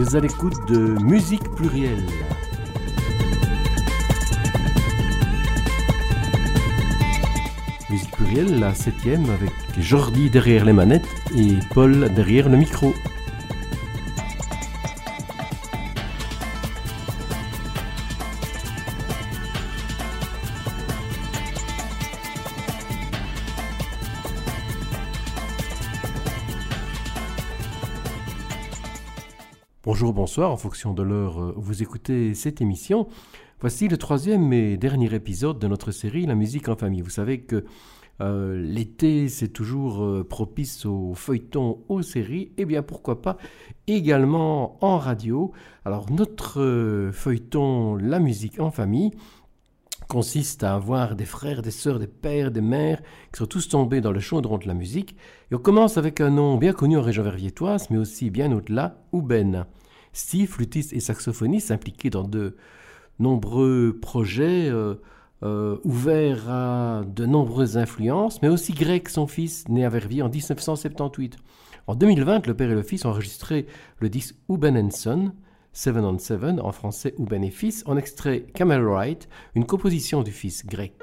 Vous à l'écoute de Musique Plurielle. Musique Plurielle, la septième, avec Jordi derrière les manettes et Paul derrière le micro. Bonsoir, en fonction de l'heure où vous écoutez cette émission. Voici le troisième et dernier épisode de notre série La musique en famille. Vous savez que euh, l'été, c'est toujours euh, propice aux feuilletons, aux séries, et eh bien pourquoi pas également en radio. Alors notre euh, feuilleton La musique en famille consiste à avoir des frères, des sœurs, des pères, des mères qui sont tous tombés dans le chaudron de la musique. Et on commence avec un nom bien connu en région verviétoise, mais aussi bien au-delà, Ouben. Steve, flûtiste et saxophoniste, impliqué dans de nombreux projets euh, euh, ouverts à de nombreuses influences, mais aussi Greg, son fils, né à Verviers en 1978. En 2020, le père et le fils ont enregistré le disque Ouben Son, Seven on Seven, en français Ouben et Fils, en extrait Camel Wright, une composition du fils grec.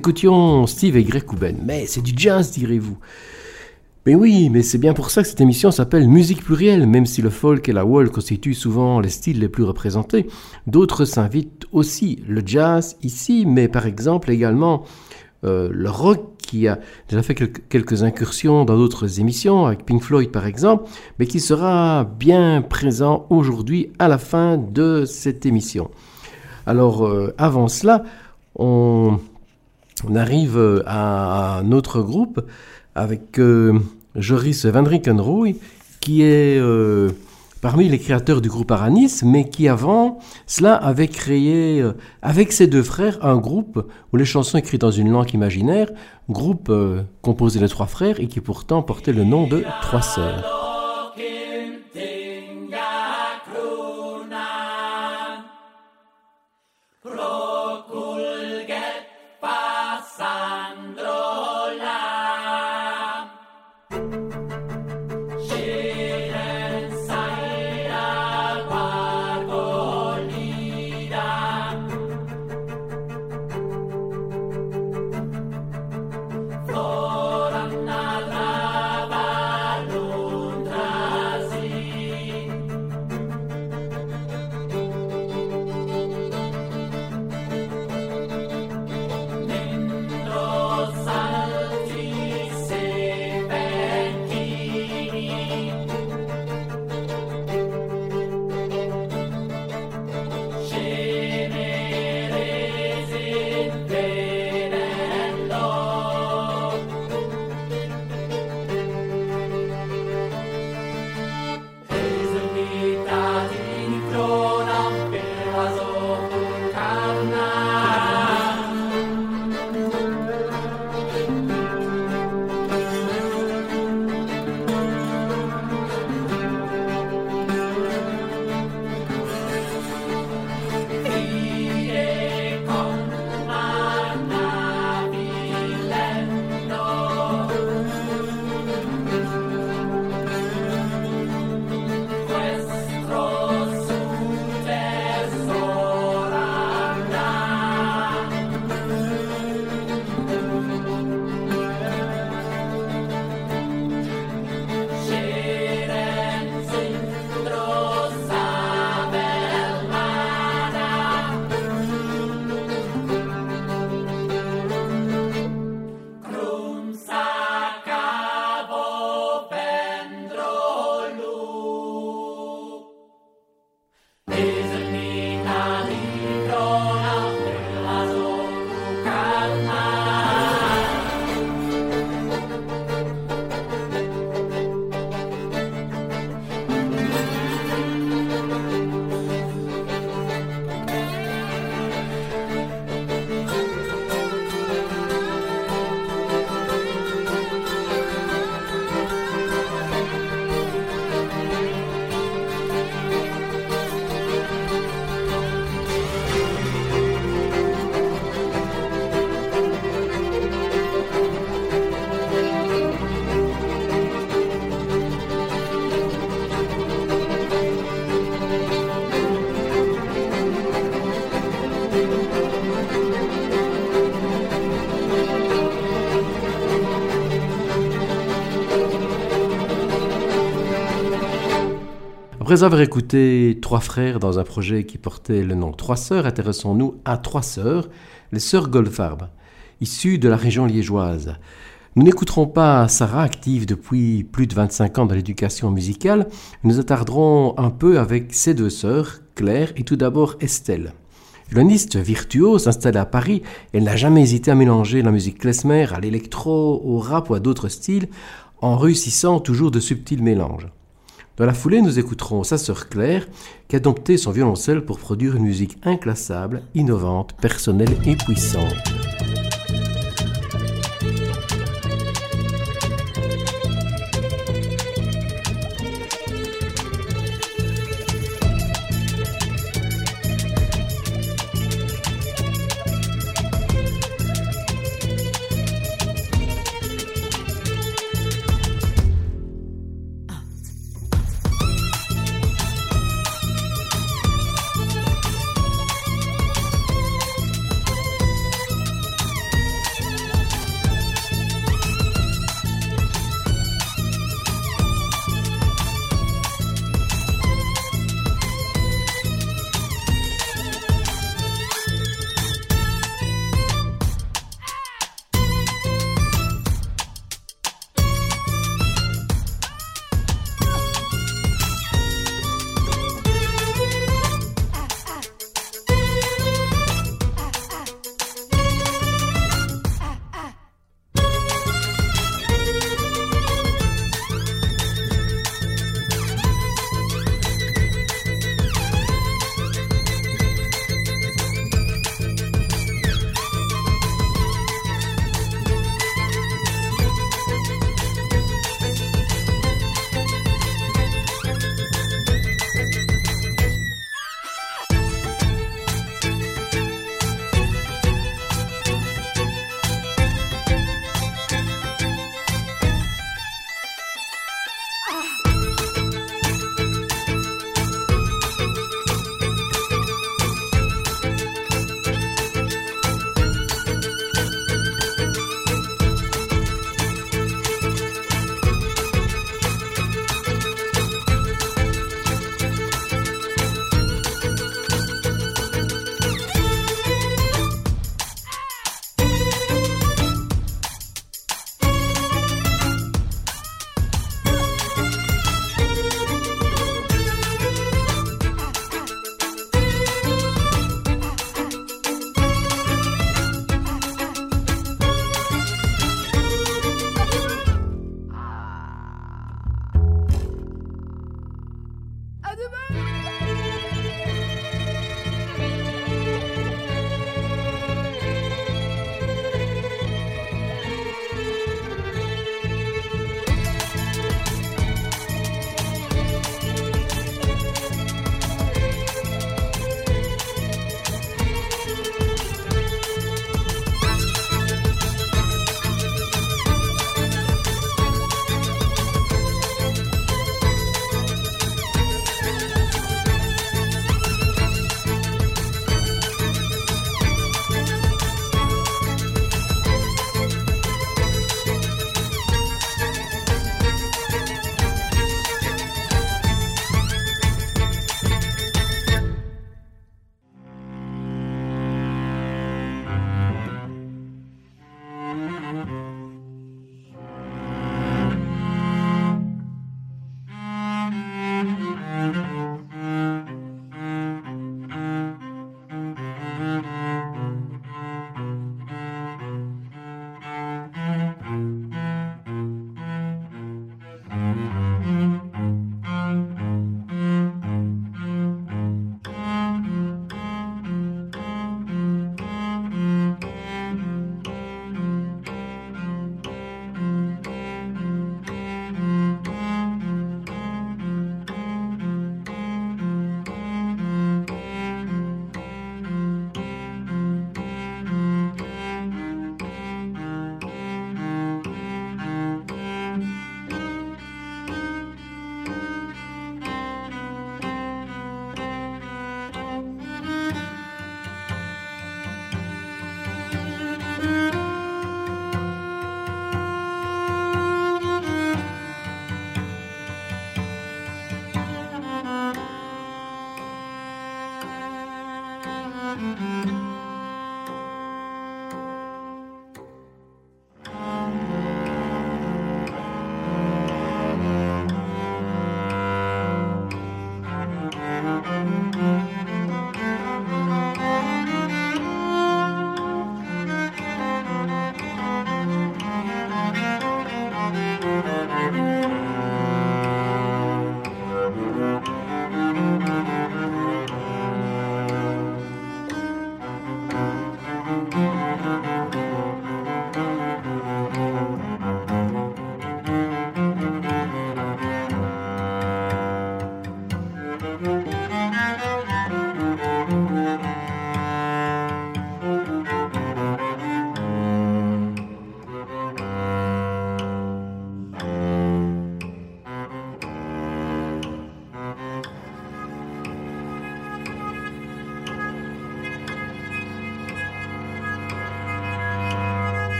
Écoutions Steve et Greg Kuben. Mais c'est du jazz, direz-vous. Mais oui, mais c'est bien pour ça que cette émission s'appelle Musique plurielle, même si le folk et la wall constituent souvent les styles les plus représentés. D'autres s'invitent aussi. Le jazz ici, mais par exemple également euh, le rock qui a déjà fait quelques incursions dans d'autres émissions, avec Pink Floyd par exemple, mais qui sera bien présent aujourd'hui à la fin de cette émission. Alors euh, avant cela, on, arrive à un autre groupe avec euh, Joris Van Riekenrooy, qui est euh, parmi les créateurs du groupe Aranis, mais qui avant cela avait créé euh, avec ses deux frères un groupe où les chansons écrites dans une langue imaginaire, groupe composé de trois frères et qui pourtant portait le nom de Trois Sœurs. Après avoir écouté Trois frères dans un projet qui portait le nom Trois sœurs, intéressons-nous à Trois sœurs, les sœurs Goldfarb, issues de la région liégeoise. Nous n'écouterons pas Sarah, active depuis plus de 25 ans dans l'éducation musicale, nous attarderons un peu avec ses deux sœurs, Claire et tout d'abord Estelle. Violoniste virtuose installée à Paris, elle n'a jamais hésité à mélanger la musique klezmer à l'électro, au rap ou à d'autres styles, en réussissant toujours de subtils mélanges. Dans la foulée, nous écouterons sa sœur Claire, qui a dompté son violoncelle pour produire une musique inclassable, innovante, personnelle et puissante.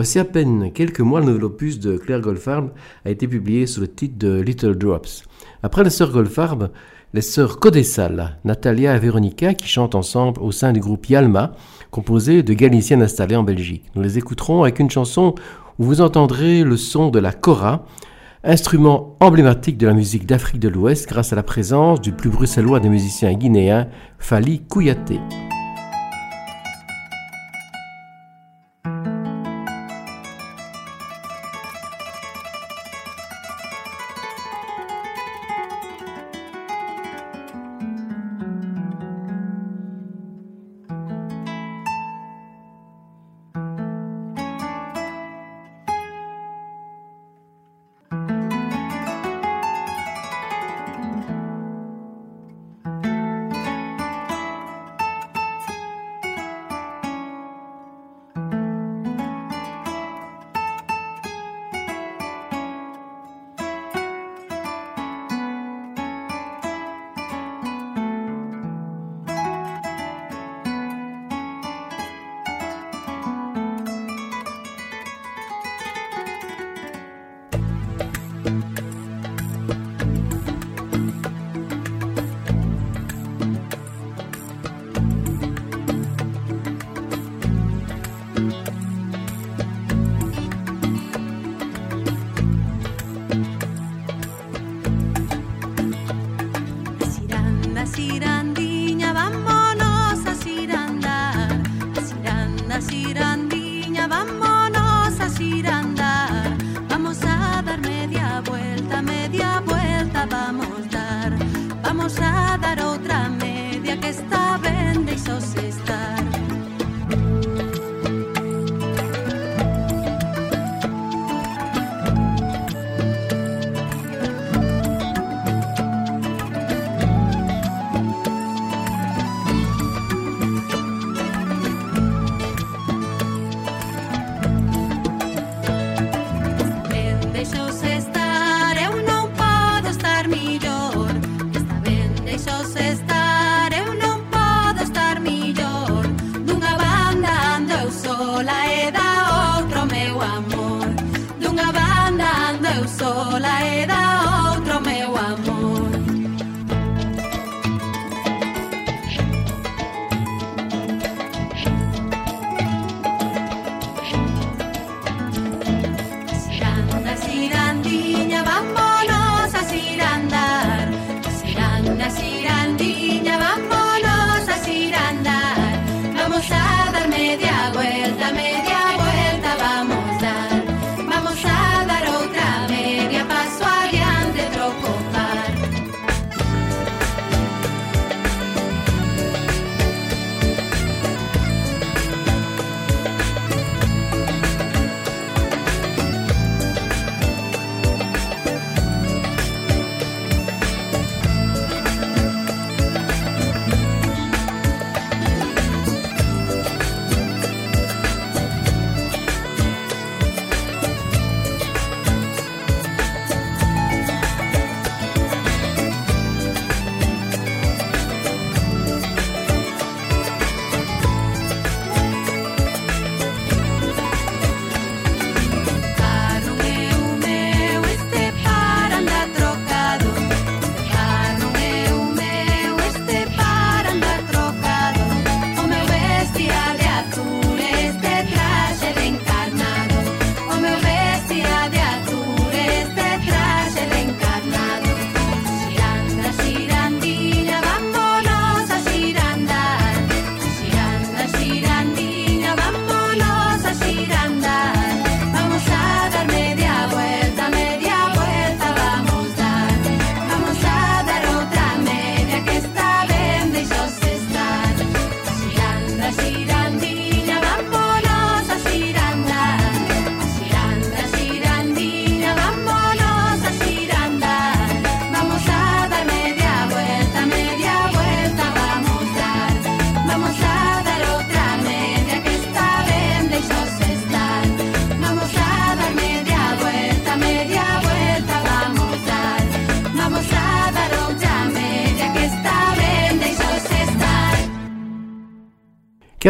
Voici à peine quelques mois, le nouvel opus de Claire Goldfarb a été publié sous le titre de Little Drops. Après les sœurs Goldfarb, les sœurs Codessal, Natalia et Véronica, qui chantent ensemble au sein du groupe Yalma, composé de Galiciennes installées en Belgique. Nous les écouterons avec une chanson où vous entendrez le son de la kora, instrument emblématique de la musique d'Afrique de l'Ouest grâce à la présence du plus bruxellois des musiciens guinéens, Fali Kouyaté.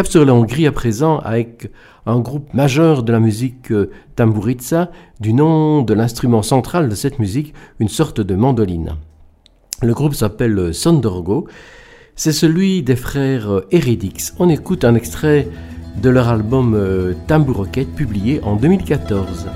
Sur la Hongrie à présent avec un groupe majeur de la musique euh, tambouritsa, du nom de l'instrument central de cette musique, une sorte de mandoline. Le groupe s'appelle euh, Sondorgo. C'est celui des frères Eridix. On écoute un extrait de leur album euh, Tambouroquette publié en 2014.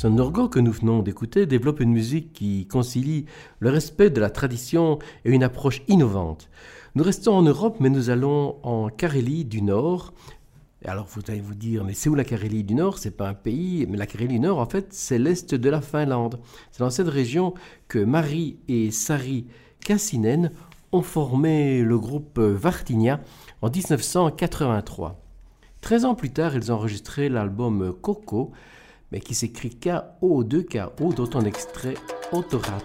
Son orgo que nous venons d'écouter développe une musique qui concilie le respect de la tradition et une approche innovante. Nous restons en Europe, mais nous allons en Carélie du Nord. alors vous allez vous dire, mais c'est où la Carélie du Nord? C'est pas un pays, mais la Carélie du Nord, en fait, c'est l'est de la Finlande. C'est dans cette région que Marie et Sari Kassinen ont formé le groupe Vartinia en 1983. Treize ans plus tard, ils ont enregistré l'album Coco, mais qui s'écrit K-O-2-K-O, dont on extrait Autorat.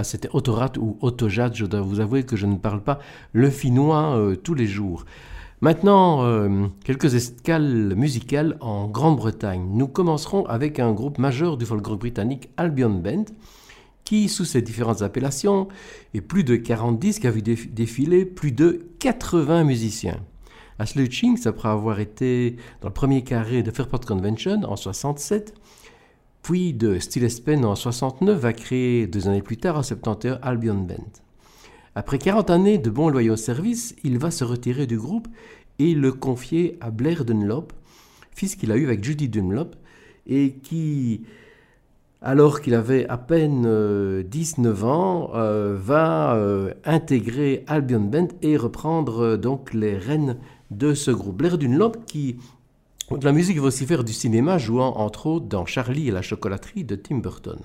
Là, c'était Autorat ou Autojad. Je dois vous avouer que je ne parle pas le finnois euh, tous les jours. Maintenant, euh, quelques escales musicales en Grande-Bretagne. Nous commencerons avec un groupe majeur du folk britannique, Albion Band, qui, sous ses différentes appellations, et plus de 40 disques, a vu défiler plus de 80 musiciens. Ashley Chinks, après avoir été dans le premier carré de Fairport Convention en 67, puis de Stillespen en 69, va créer deux années plus tard, en 71, Albion Band. Après 40 années de bons loyaux services, il va se retirer du groupe et le confier à Blair Dunlop, fils qu'il a eu avec Judy Dunlop, et qui, alors qu'il avait à peine 19 euh, ans, euh, va euh, intégrer Albion Band et reprendre donc les rênes de ce groupe. Blair Dunlop qui de la musique va aussi faire du cinéma, jouant entre autres dans Charlie et la chocolaterie de Tim Burton.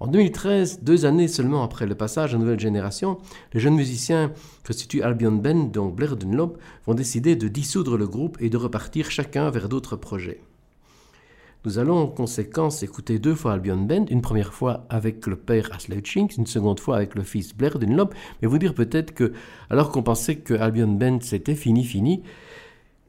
En 2013, deux années seulement après le passage à nouvelle génération, les jeunes musiciens constituent Albion Band, dont Blair Dunlop, vont décider de dissoudre le groupe et de repartir chacun vers d'autres projets. Nous allons en conséquence écouter deux fois Albion Band, une première fois avec le père Chinks, une seconde fois avec le fils Blair Dunlop, mais vous dire peut-être que, alors qu'on pensait que Albion Band c'était fini, fini,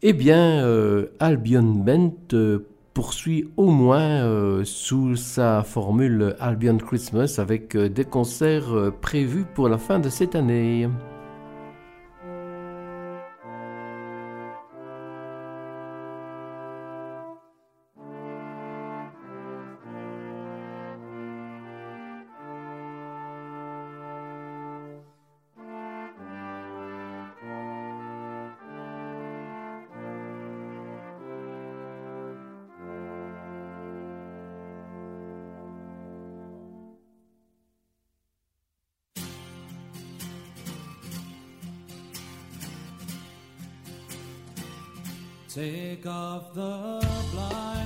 eh bien, euh, Albion Band euh, poursuit au moins euh, sous sa formule Albion Christmas avec des concerts prévus pour la fin de cette année. of the blind.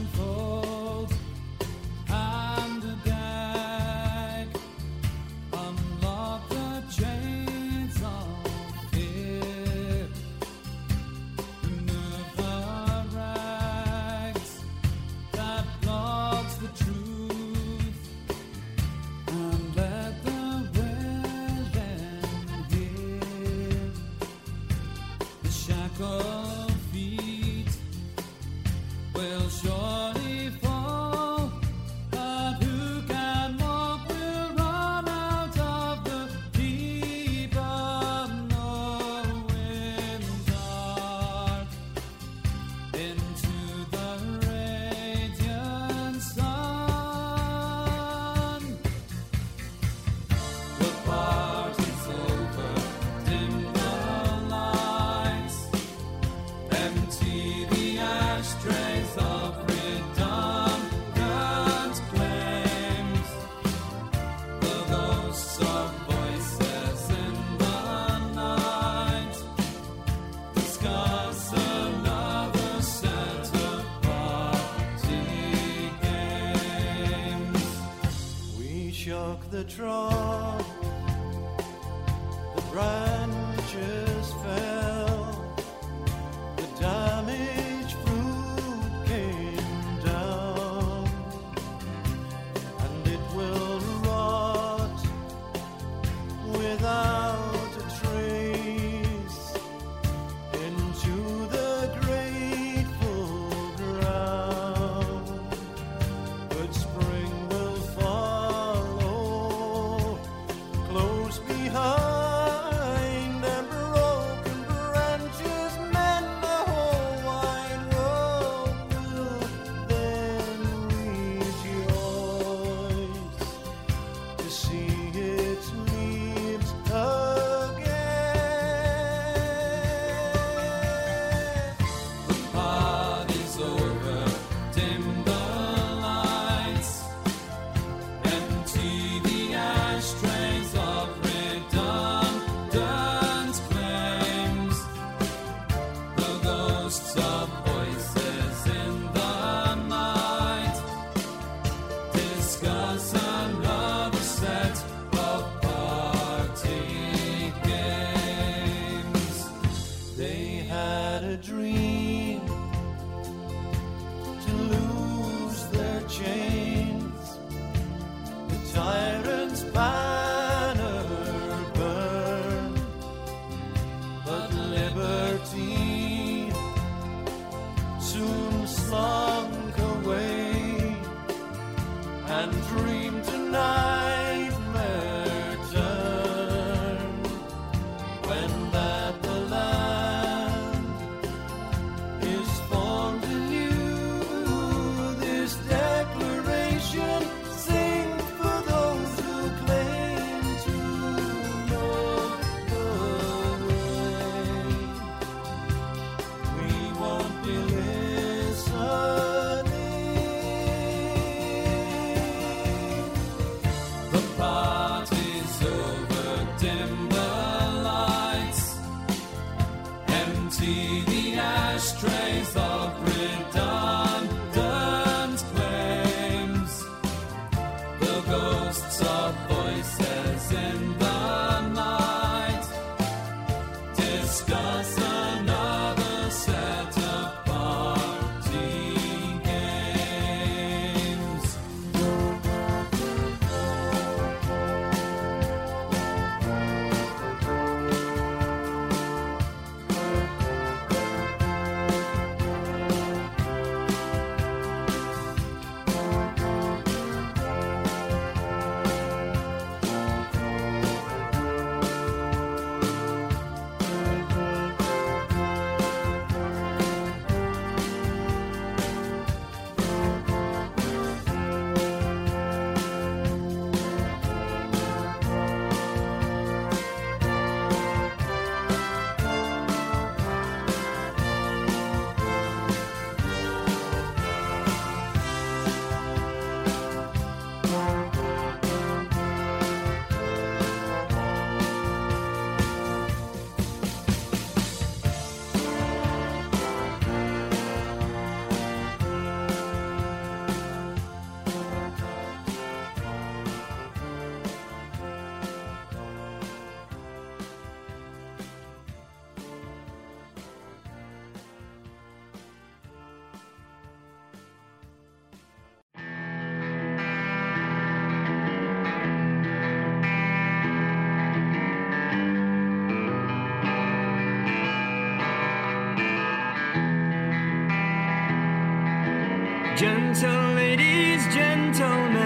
shown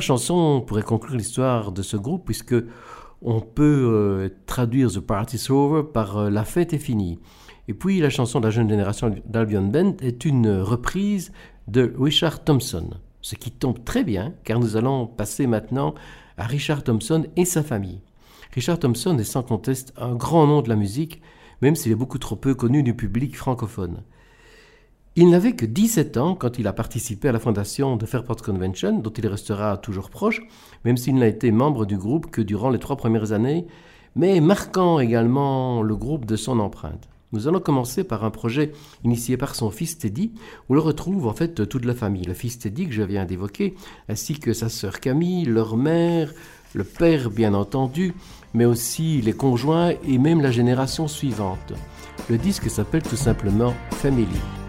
chanson pourrait conclure l'histoire de ce groupe puisque on peut euh, traduire The Party's Over par euh, La fête est finie. Et puis la chanson de la jeune génération d'Albion Band est une reprise de Richard Thompson, ce qui tombe très bien car nous allons passer maintenant à Richard Thompson et sa famille. Richard Thompson est sans conteste un grand nom de la musique, même s'il est beaucoup trop peu connu du public francophone. Il n'avait que 17 ans quand il a participé à la fondation de Fairport Convention, dont il restera toujours proche, même s'il n'a été membre du groupe que durant les trois premières années, mais marquant également le groupe de son empreinte. Nous allons commencer par un projet initié par son fils Teddy, où l'on retrouve en fait toute la famille. Le fils Teddy que je viens d'évoquer, ainsi que sa sœur Camille, leur mère, le père bien entendu, mais aussi les conjoints et même la génération suivante. Le disque s'appelle tout simplement Family.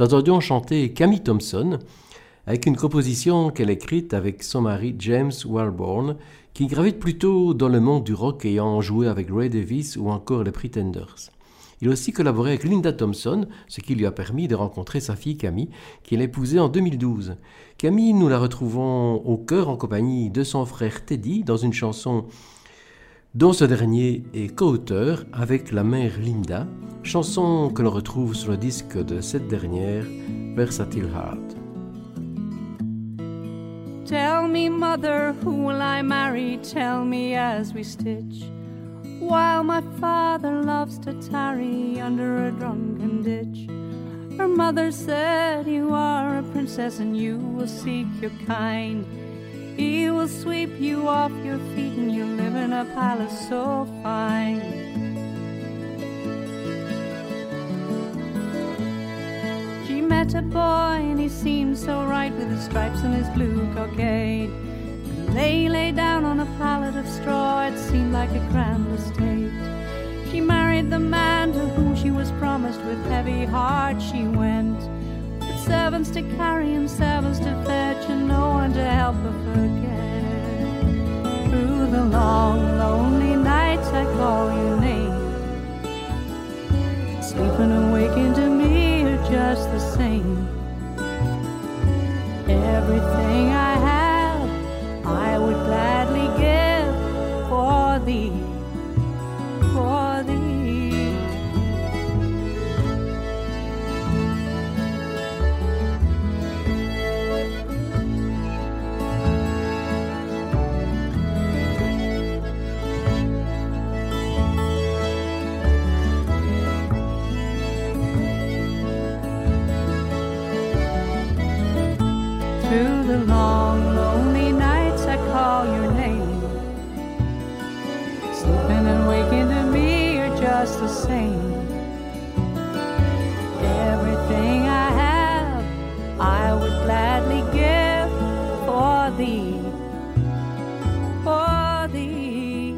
Nous entendions chanter Camille Thompson avec une composition qu'elle écrite avec son mari James Walborn, qui gravite plutôt dans le monde du rock ayant joué avec Ray Davis ou encore les Pretenders. Il a aussi collaboré avec Linda Thompson, ce qui lui a permis de rencontrer sa fille Camille, qu'il a épousée en 2012. Camille, nous la retrouvons au chœur en compagnie de son frère Teddy dans une chanson dont ce dernier est co-auteur avec la mère Linda, chanson que l'on retrouve sur le disque de cette dernière, Versatile Heart. Tell me, mother, who will I marry? Tell me as we stitch. While my father loves to tarry under a drunken ditch. Her mother said, You are a princess and you will seek your kind. He will sweep you off your feet and you'll live in a palace so fine. She met a boy and he seemed so right with his stripes and his blue cockade. And they lay down on a pallet of straw, it seemed like a grand estate. She married the man to whom she was promised with heavy heart she went. Servants to carry and servants to fetch and no one to help her forget. Through the long, lonely nights I call your name. Sleeping and waking to me are just the same. Everything I have, the long, lonely nights, I call your name. Sleeping and waking to me you're just the same. Everything I have, I would gladly give for thee, for thee.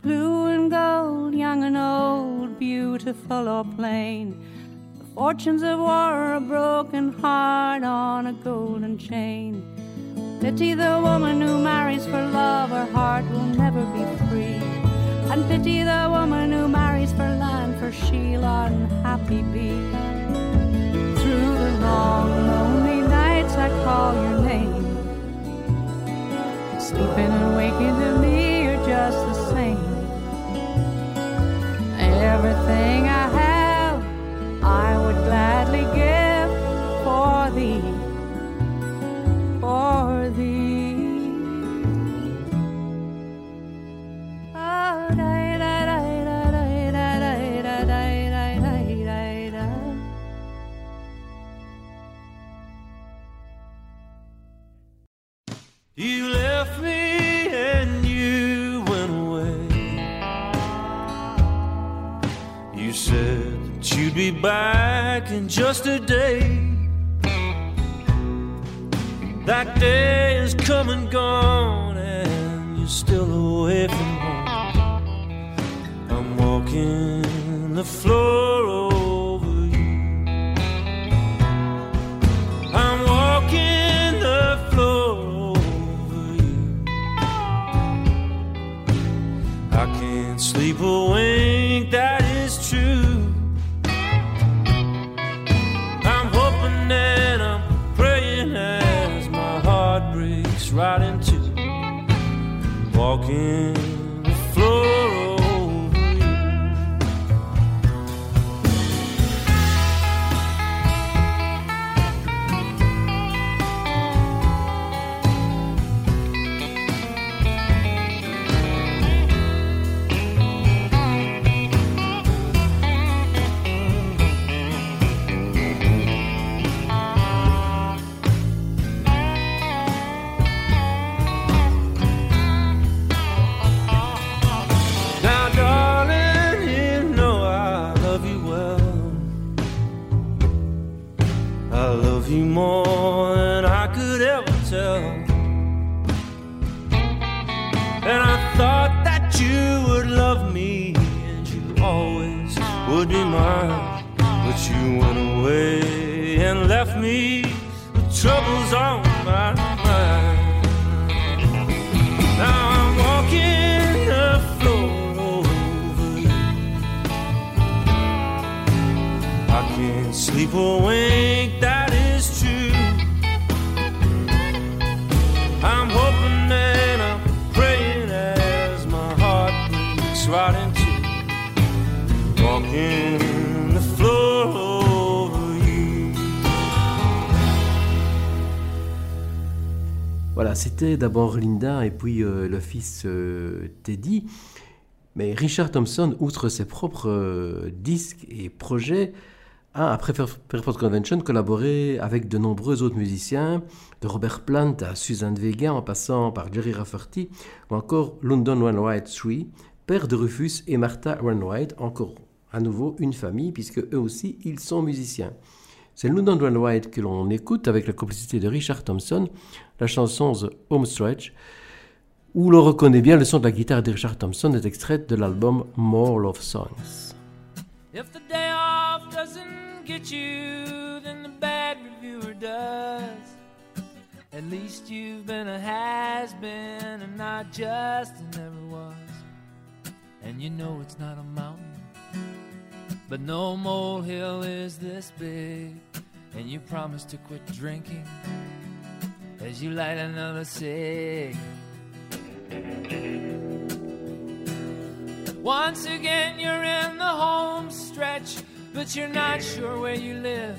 Blue and gold, young and old, beautiful or plain. Fortunes of war, a broken heart on a golden chain. Pity the woman who marries for love, her heart will never be free. And pity the woman who marries for land, for she'll unhappy be. Through the long, lonely nights, I call your name. Sleeping and waking to me are just the same. Everything I have, I would gladly give for thee, back in just a day. That day is come and gone, and you're still away from home. I'm walking the floor over you. I'm walking the floor over you. I can't sleep a right into walking wink, that is true. I'm hoping and I'm praying as my heart breaks right into walking the. Voilà, c'était d'abord Linda et puis euh, le fils euh, Teddy. Mais Richard Thompson, outre ses propres euh, disques et projets, a, après Fair- Fairport Convention, collaboré avec de nombreux autres musiciens, de Robert Plant à Suzanne Vega, en passant par Jerry Rafferty, ou encore London Wainwright 3, père de Rufus et Martha Wainwright, encore à nouveau une famille, puisque eux aussi, ils sont musiciens. C'est London Wainwright que l'on écoute avec la complicité de Richard Thompson, la chanson The Home Stretch, où l'on reconnaît bien le son de la guitare de Richard Thompson est extraite de l'album More Love Songs. Get you, then the bad reviewer does. At least you've been a has been and not just a never was. And you know it's not a mountain, but no molehill is this big. And you promise to quit drinking as you light another cig. Once again, you're in the home stretch, but you're not sure where you live.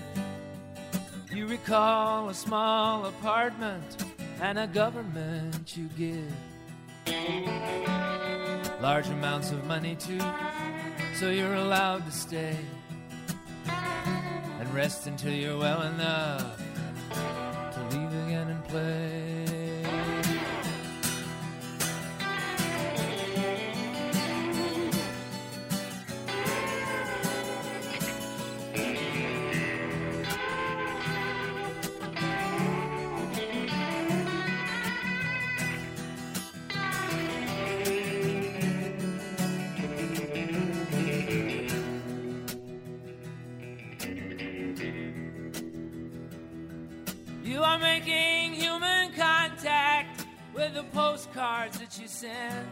You recall a small apartment and a government you give. Large amounts of money, too, so you're allowed to stay and rest until you're well enough to leave again and play. The postcards that you send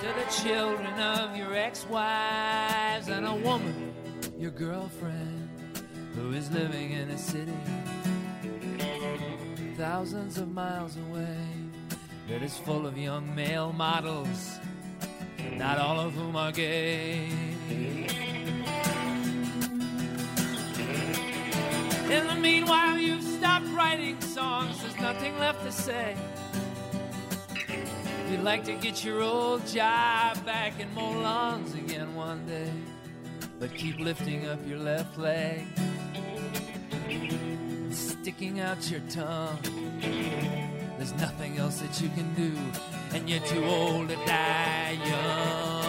to the children of your ex wives and a woman, your girlfriend, who is living in a city thousands of miles away that is full of young male models, not all of whom are gay. In the meanwhile, you've stopped writing songs, there's nothing left to say. You'd like to get your old job back and mow again one day, but keep lifting up your left leg, and sticking out your tongue. There's nothing else that you can do, and you're too old to die young.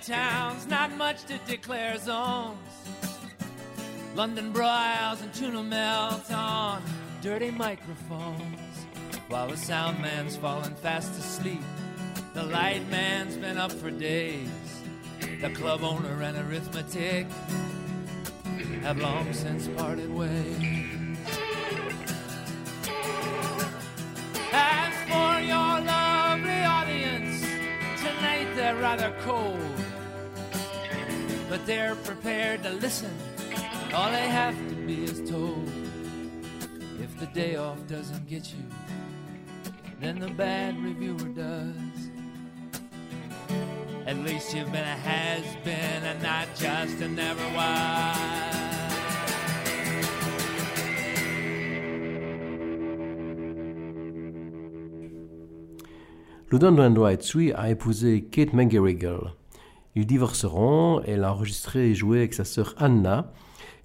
Towns, not much to declare zones. London broils and tuna melt on dirty microphones. While the sound man's falling fast asleep, the light man's been up for days. The club owner and arithmetic have long since parted ways. As for your lovely audience, tonight they're rather cold. But they're prepared to listen. All they have to be is told. If the day off doesn't get you, then the bad reviewer does. At least you've been a has been and not just a never was. Loudon Wainwright Sui a épousé Kate McGarrigle. Ils divorceront, elle a enregistré et joué avec sa sœur Anna.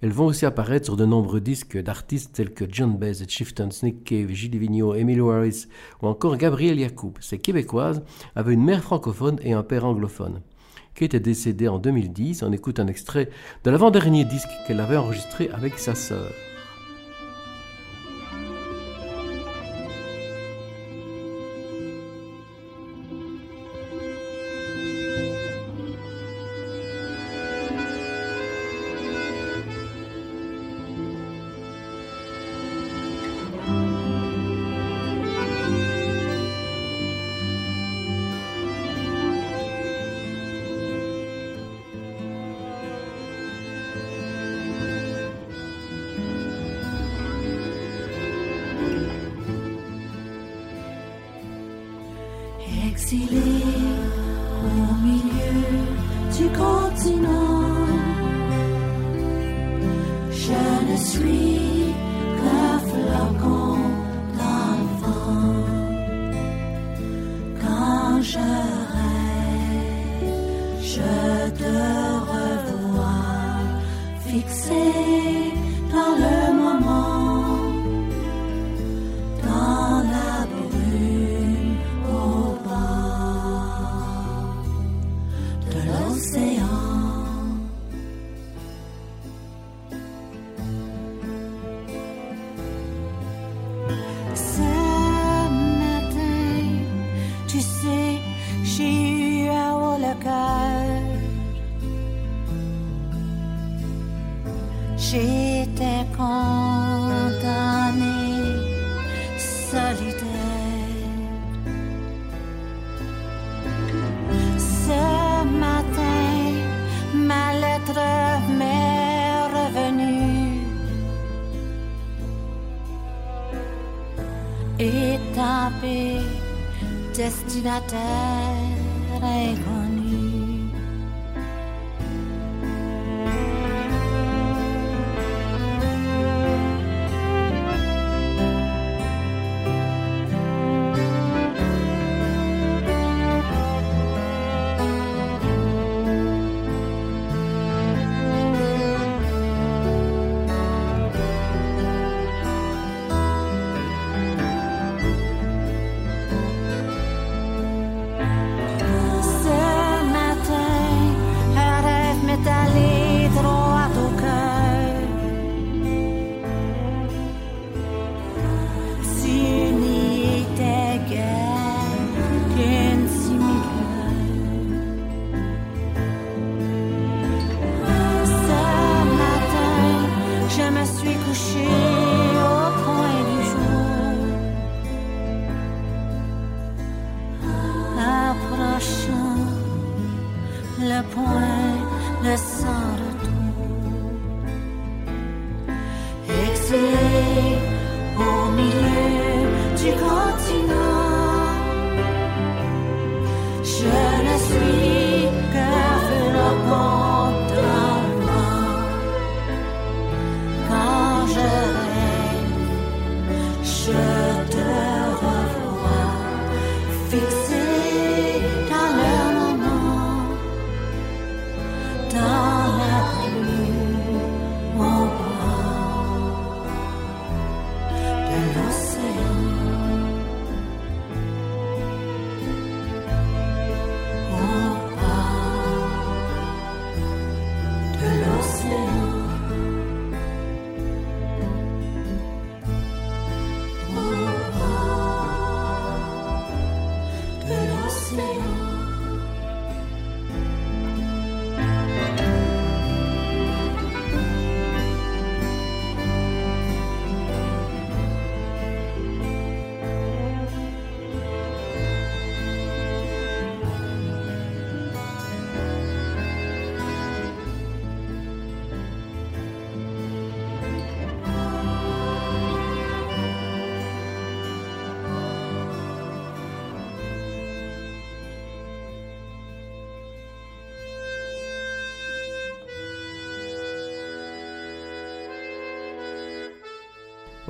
Elles vont aussi apparaître sur de nombreux disques d'artistes tels que John Baez, Shifton, Nick Cave, Gilles Vigneault, Emily Harris ou encore Gabrielle Yacoub. Ces Québécoises avaient une mère francophone et un père anglophone. Kate est décédée en 2010. On écoute un extrait de l'avant-dernier disque qu'elle avait enregistré avec sa sœur.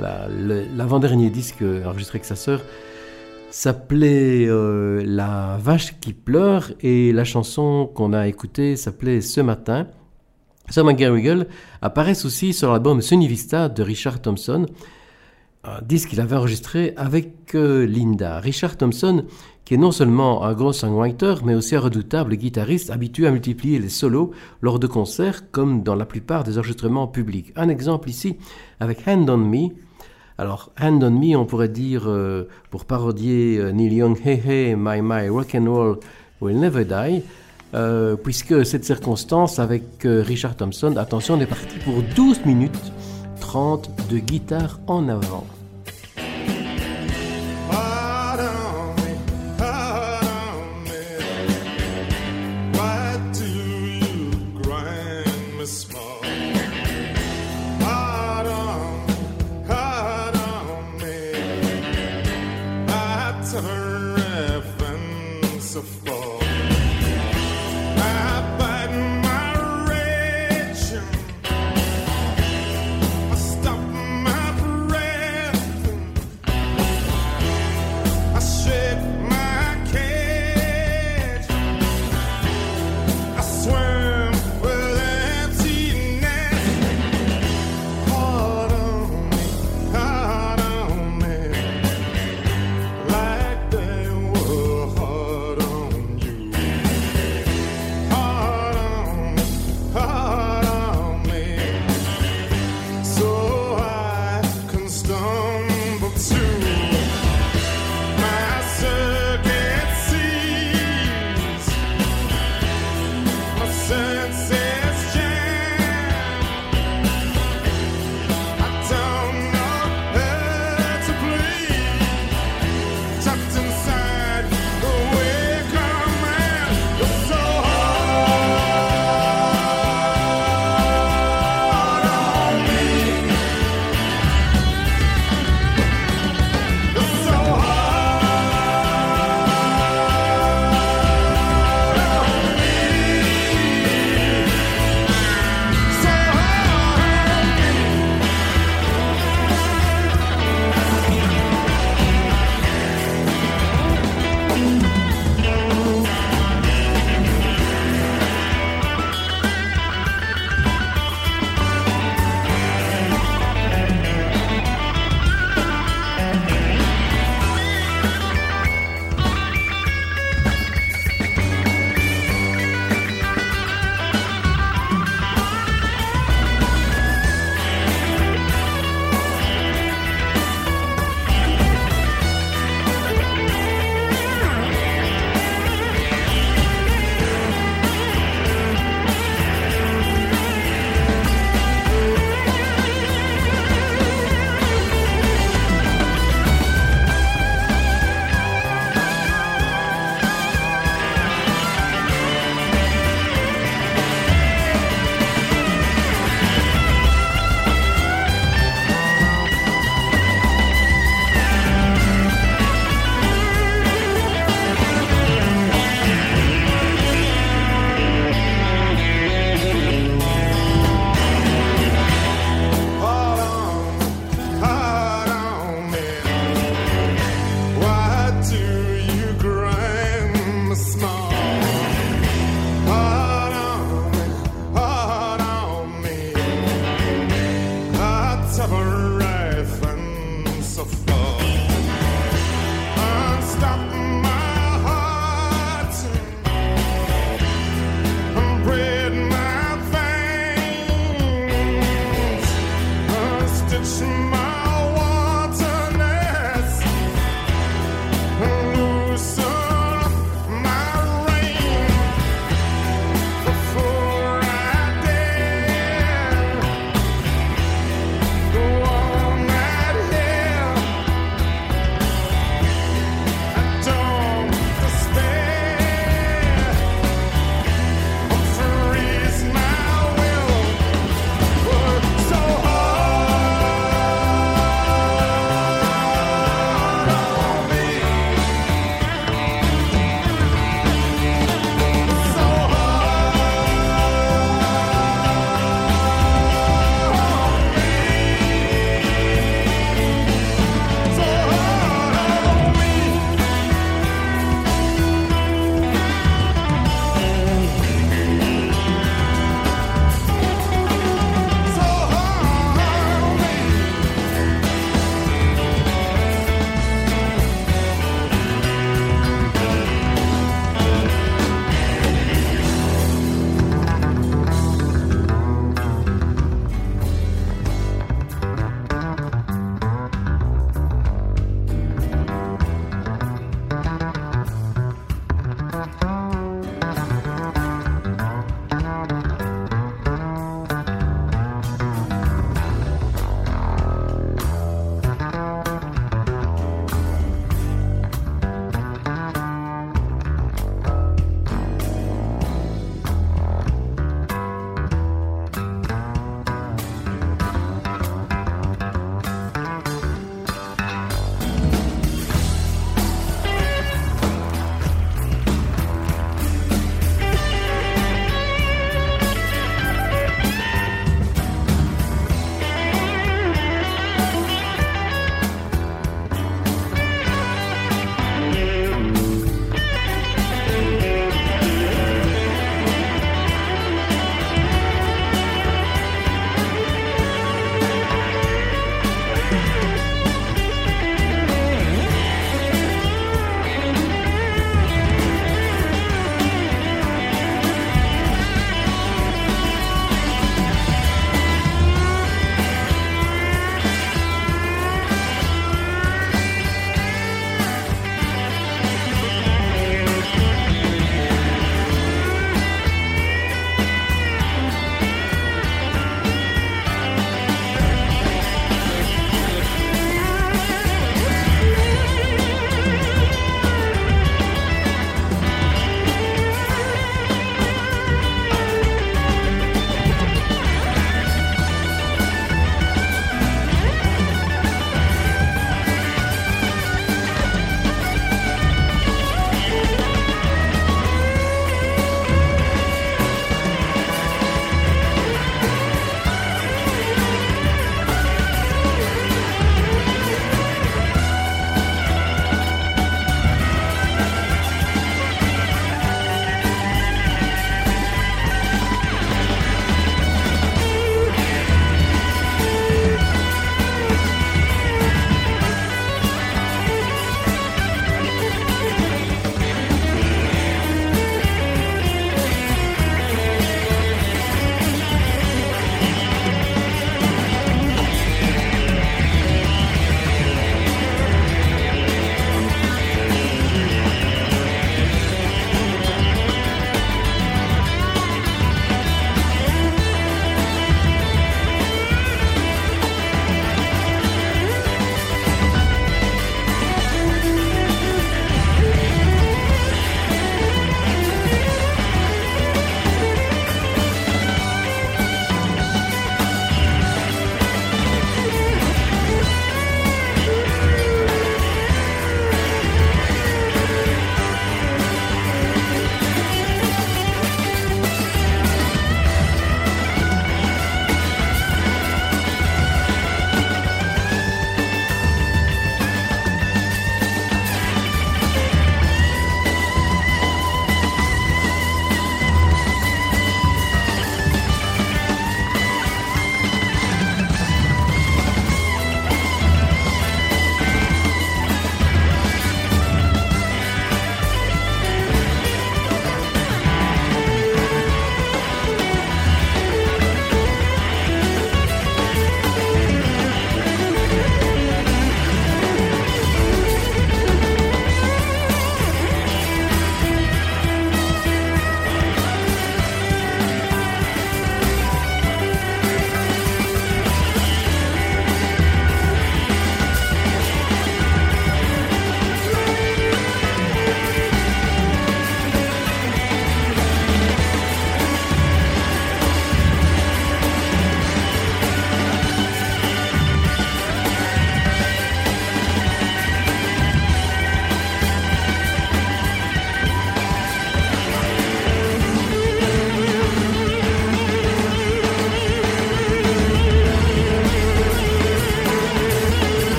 L'avant-dernier disque enregistré avec sa sœur s'appelait euh, La vache qui pleure et la chanson qu'on a écoutée s'appelait Ce matin. Sir McGarrigle apparaissent aussi sur l'album Sunny Vista de Richard Thompson, un disque qu'il avait enregistré avec euh, Linda. Richard Thompson, qui est non seulement un grand songwriter, mais aussi un redoutable guitariste habitué à multiplier les solos lors de concerts, comme dans la plupart des enregistrements publics. Un exemple ici avec Hand on Me, alors, Hand on Me, on pourrait dire, euh, pour parodier euh, Neil Young, Hey Hey, My My, Rock and Roll Will Never Die. Euh, puisque cette circonstance avec Richard Thompson, attention, on est parti pour 12 minutes 30 de guitare en avant.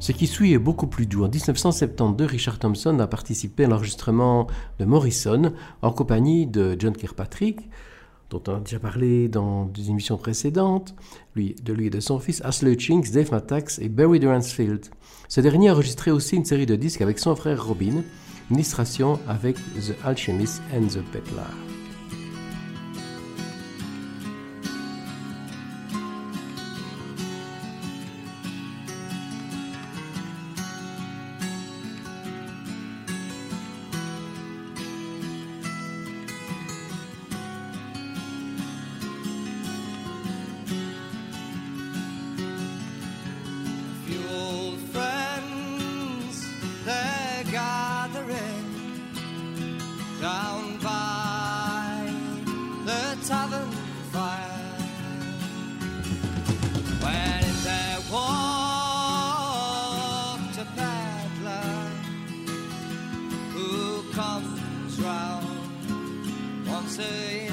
Ce qui suit est beaucoup plus doux. En 1972, Richard Thompson a participé à l'enregistrement de Morrison en compagnie de John Kirkpatrick, dont on a déjà parlé dans des émissions précédentes, lui, de lui et de son fils, Asler Chinks, Dave Mattox et Barry Duransfield. Ce dernier a enregistré aussi une série de disques avec son frère Robin, une illustration avec The Alchemist and the Peddler. trial once a year.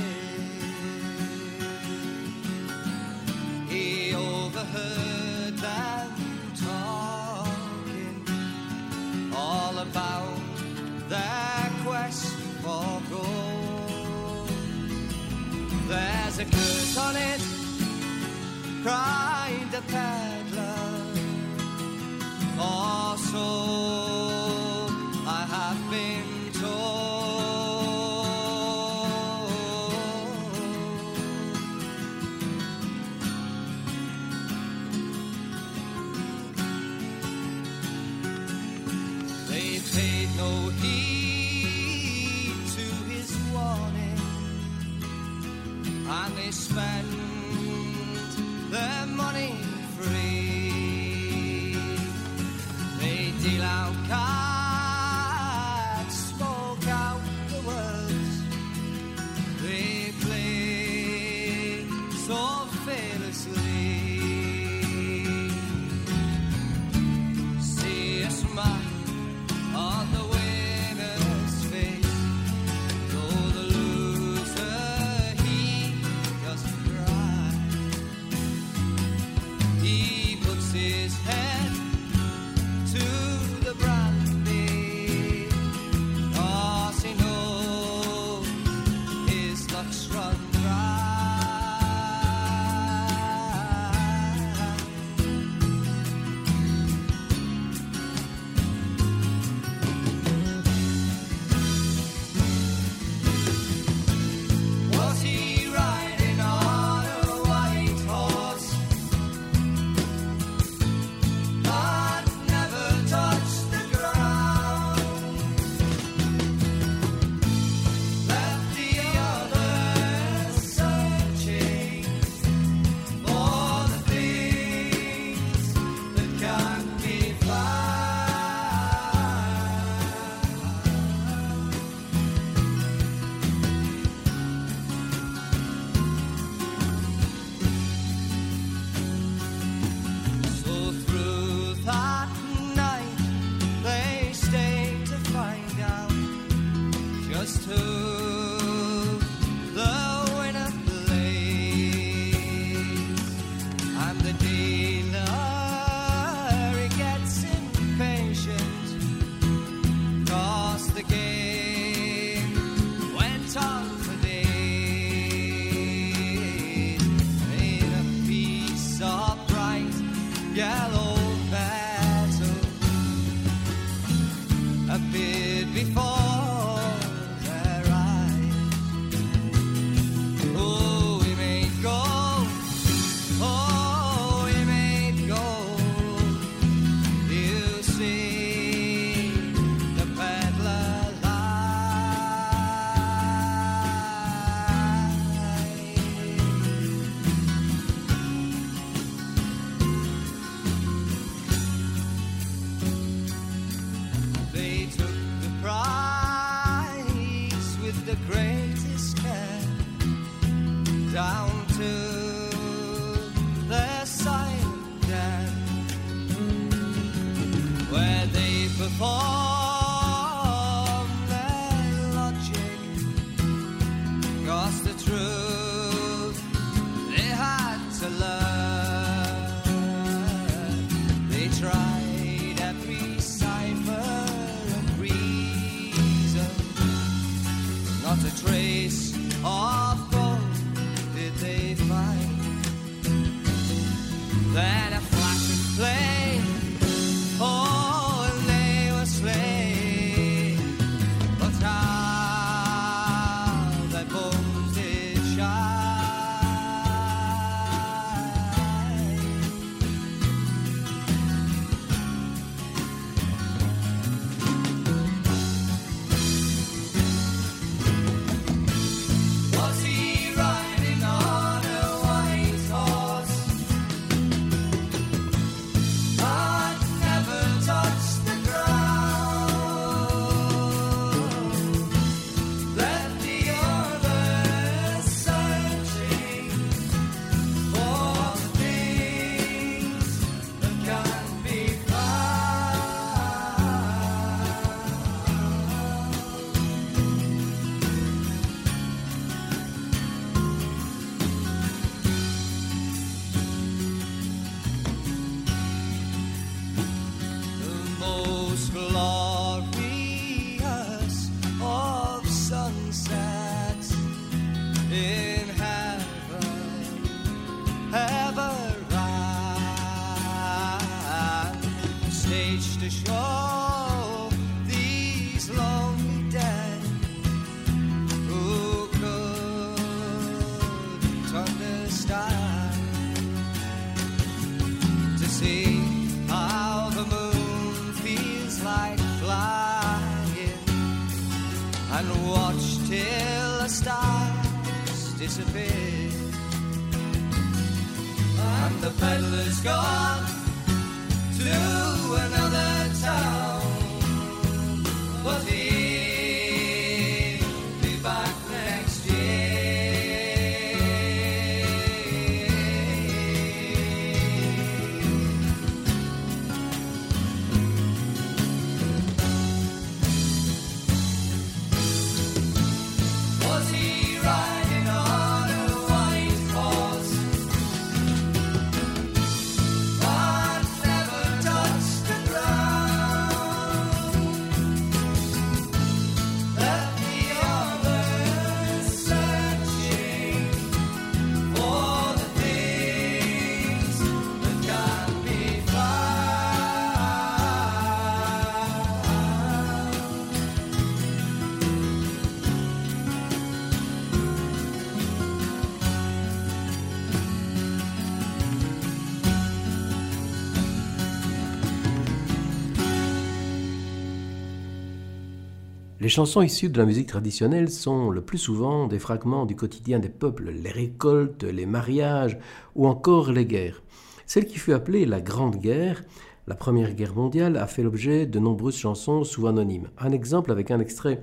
Les chansons issues de la musique traditionnelle sont le plus souvent des fragments du quotidien des peuples, les récoltes, les mariages ou encore les guerres. Celle qui fut appelée la Grande Guerre, la Première Guerre mondiale, a fait l'objet de nombreuses chansons sous anonymes. Un exemple avec un extrait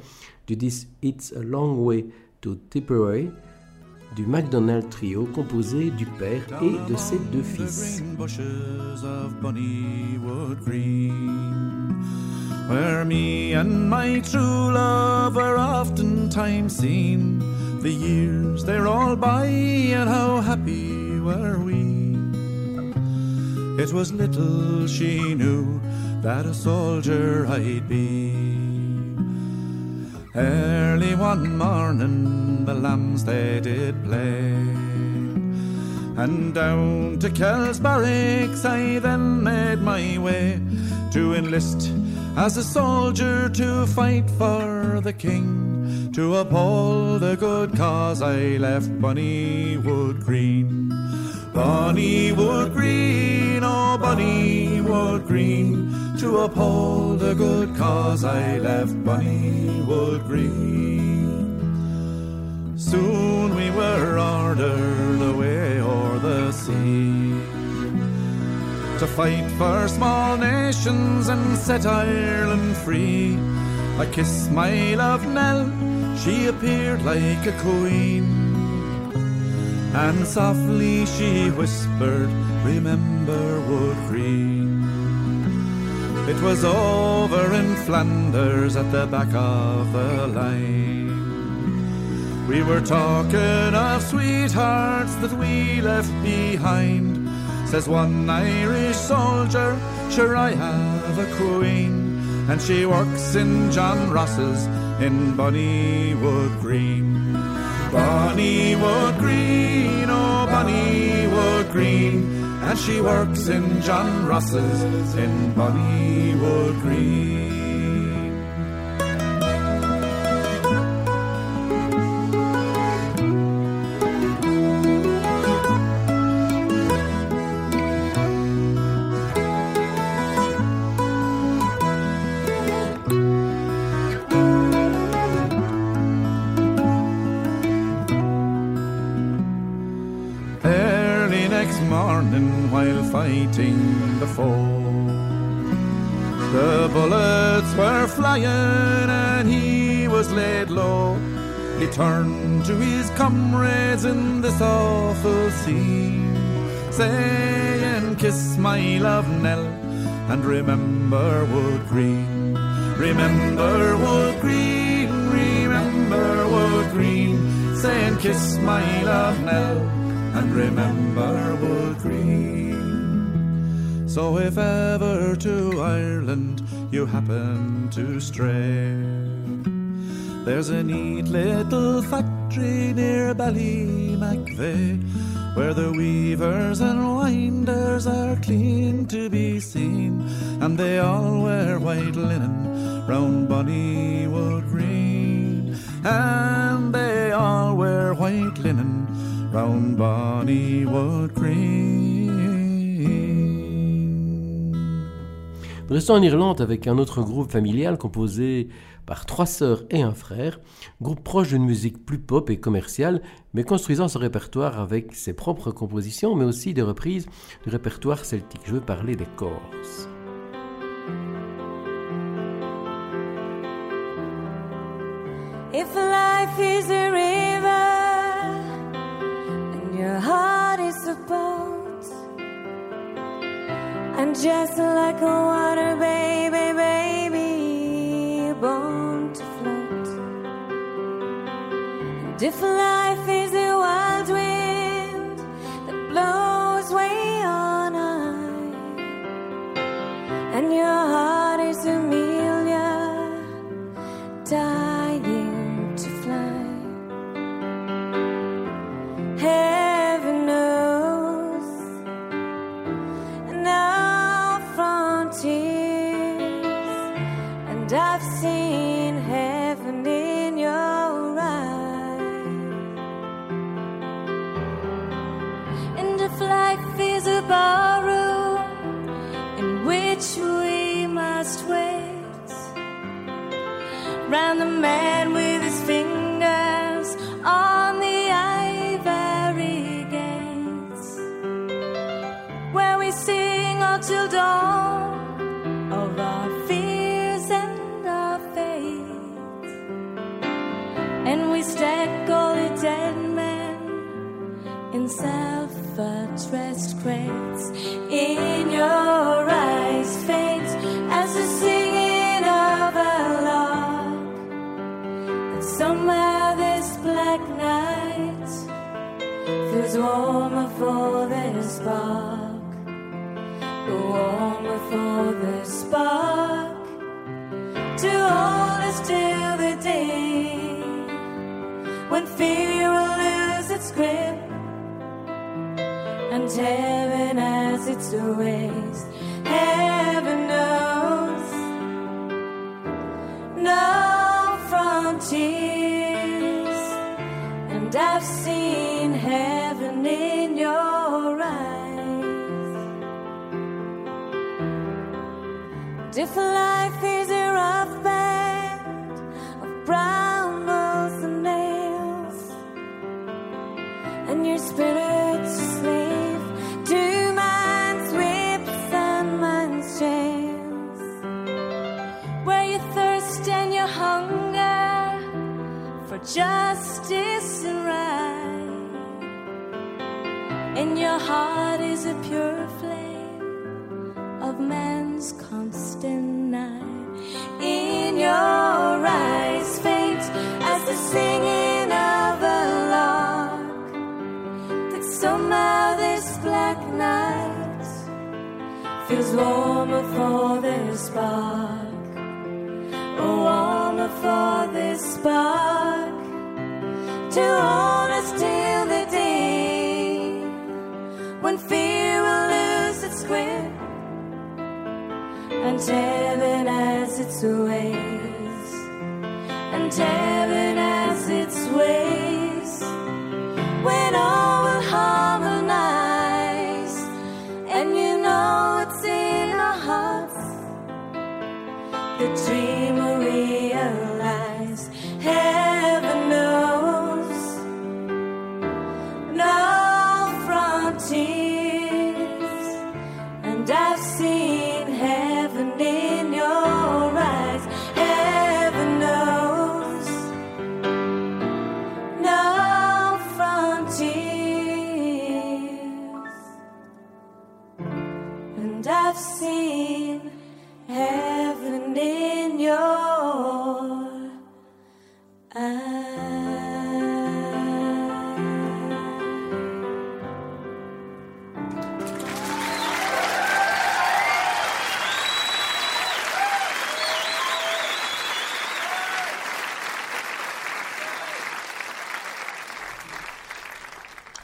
du disque It's a Long Way to Tipperary du MacDonald Trio composé du père et de ses deux fils. Where me and my true love were oftentimes seen. The years they're all by, and how happy were we. It was little she knew that a soldier I'd be. Early one morning, the lambs they did play. And down to Kells barracks I then made my way to enlist as a soldier to fight for the king, to uphold the good cause I left Bonnywood Green. Bonnywood Green, oh Bonnywood Green, to uphold the good cause I left Bonnywood Green. Soon we were ordered away o'er the sea to fight for small nations and set Ireland free. I kissed my love Nell, she appeared like a queen. And softly she whispered, Remember Wood Green. It was over in Flanders at the back of the line. We were talking of sweethearts that we left behind. Says one Irish soldier, Sure, I have a queen. and she works in John Ross's in Bonnywood Green. Bonnywood Green, oh Bonnywood Green, and she works in John Ross's in Bonnywood Green. Flying and he was laid low. He turned to his comrades in this awful scene, saying, Kiss my love, Nell, and remember Wood Green. Remember Wood Green, remember Wood Green, saying, Kiss my love, Nell, and remember Wood Green. So if ever to Ireland you happen to stray, there's a neat little factory near Ballymacvey where the weavers and winders are clean to be seen, and they all wear white linen round Bonnywood Green, and they all wear white linen round Bonnywood Green. Restons en Irlande avec un autre groupe familial composé par trois sœurs et un frère, groupe proche d'une musique plus pop et commerciale, mais construisant son répertoire avec ses propres compositions, mais aussi des reprises du répertoire celtique. Je veux parler des Corses. If life is a river and your heart is a boat, and just like a water baby, baby, you're born to float. And if life is a wild wind that blows way on high, and your heart is Amelia dying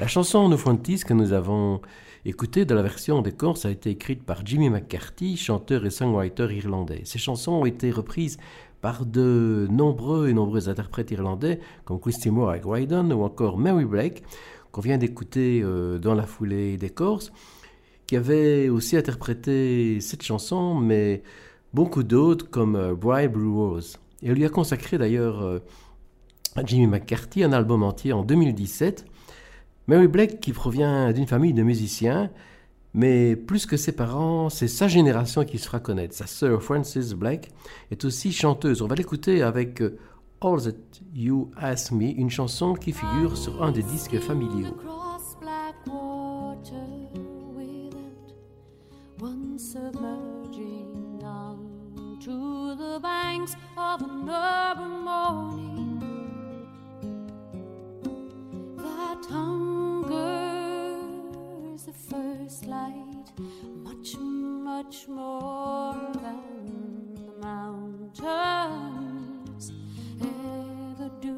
La chanson No Frontis que nous avons écoutée de la version des Corses a été écrite par Jimmy McCarthy, chanteur et songwriter irlandais. Ces chansons ont été reprises par de nombreux et nombreux interprètes irlandais comme Christy Moore avec Wyden ou encore Mary Blake qu'on vient d'écouter euh, dans la foulée des Corses qui avait aussi interprété cette chanson mais beaucoup d'autres comme euh, Bright Blue Rose. Et elle lui a consacré d'ailleurs euh, à Jimmy McCarthy un album entier en 2017 Mary Blake, qui provient d'une famille de musiciens, mais plus que ses parents, c'est sa génération qui se fera connaître. Sa sœur Frances Blake est aussi chanteuse. On va l'écouter avec euh, All That You Ask Me, une chanson qui figure sur un des disques familiaux. Submerging the banks of the first light much, much more than the mountains ever do.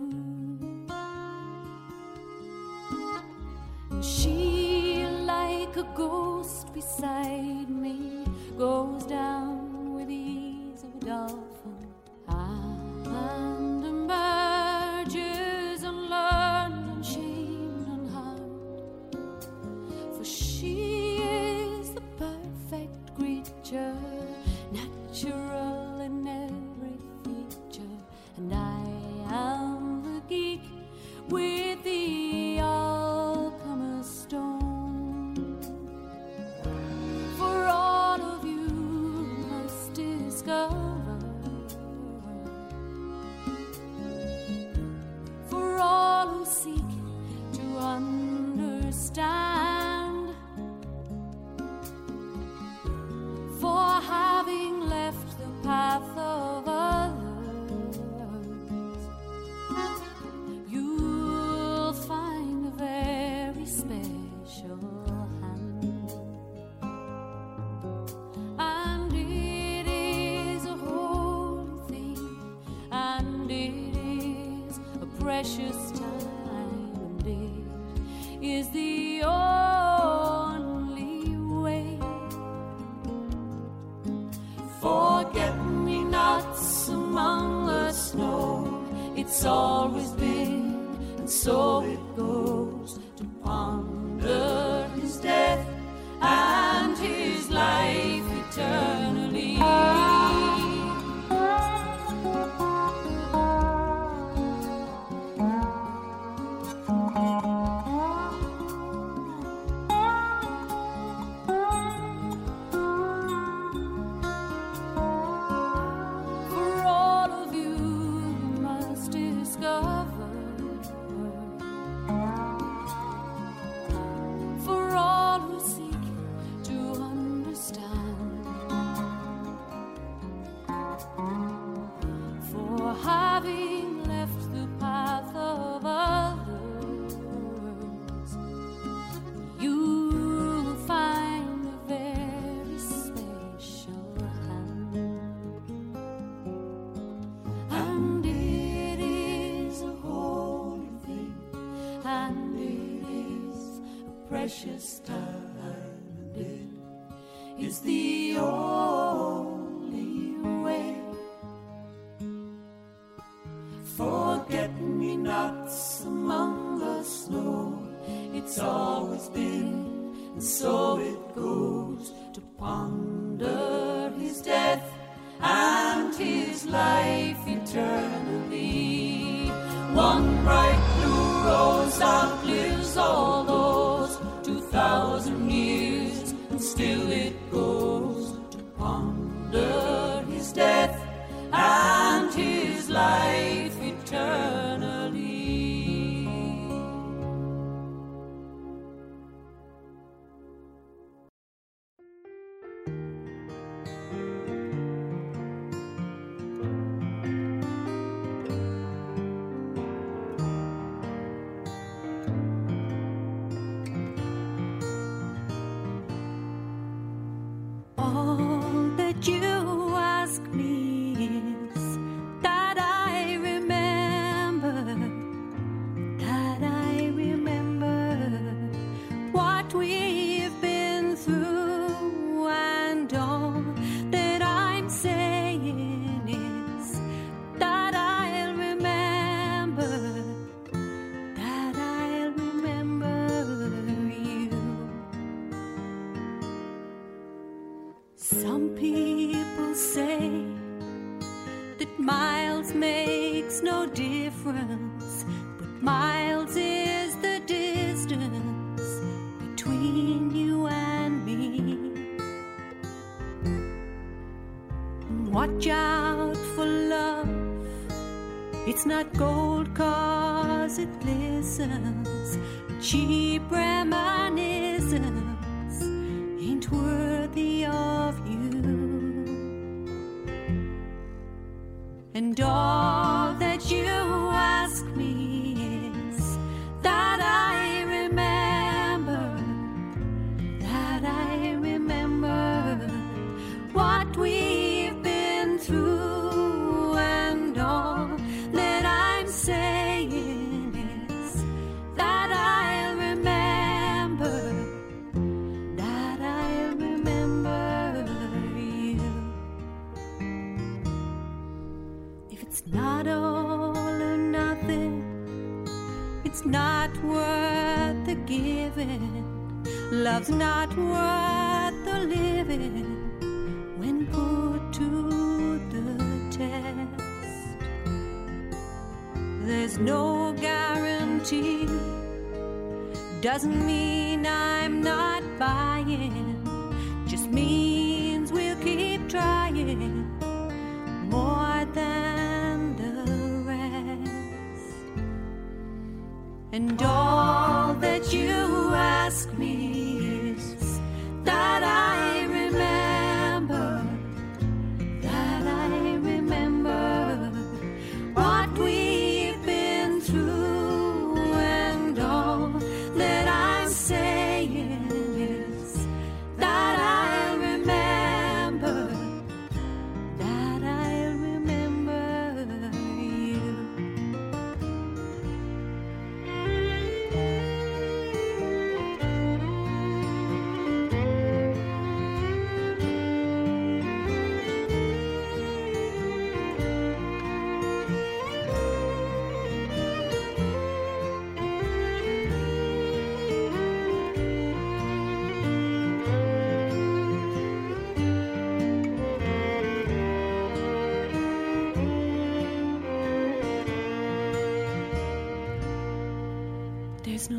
And she, like a ghost beside me, goes down with the ease of a dolphin so nuts among the snow. It's always been, and so it goes to ponder.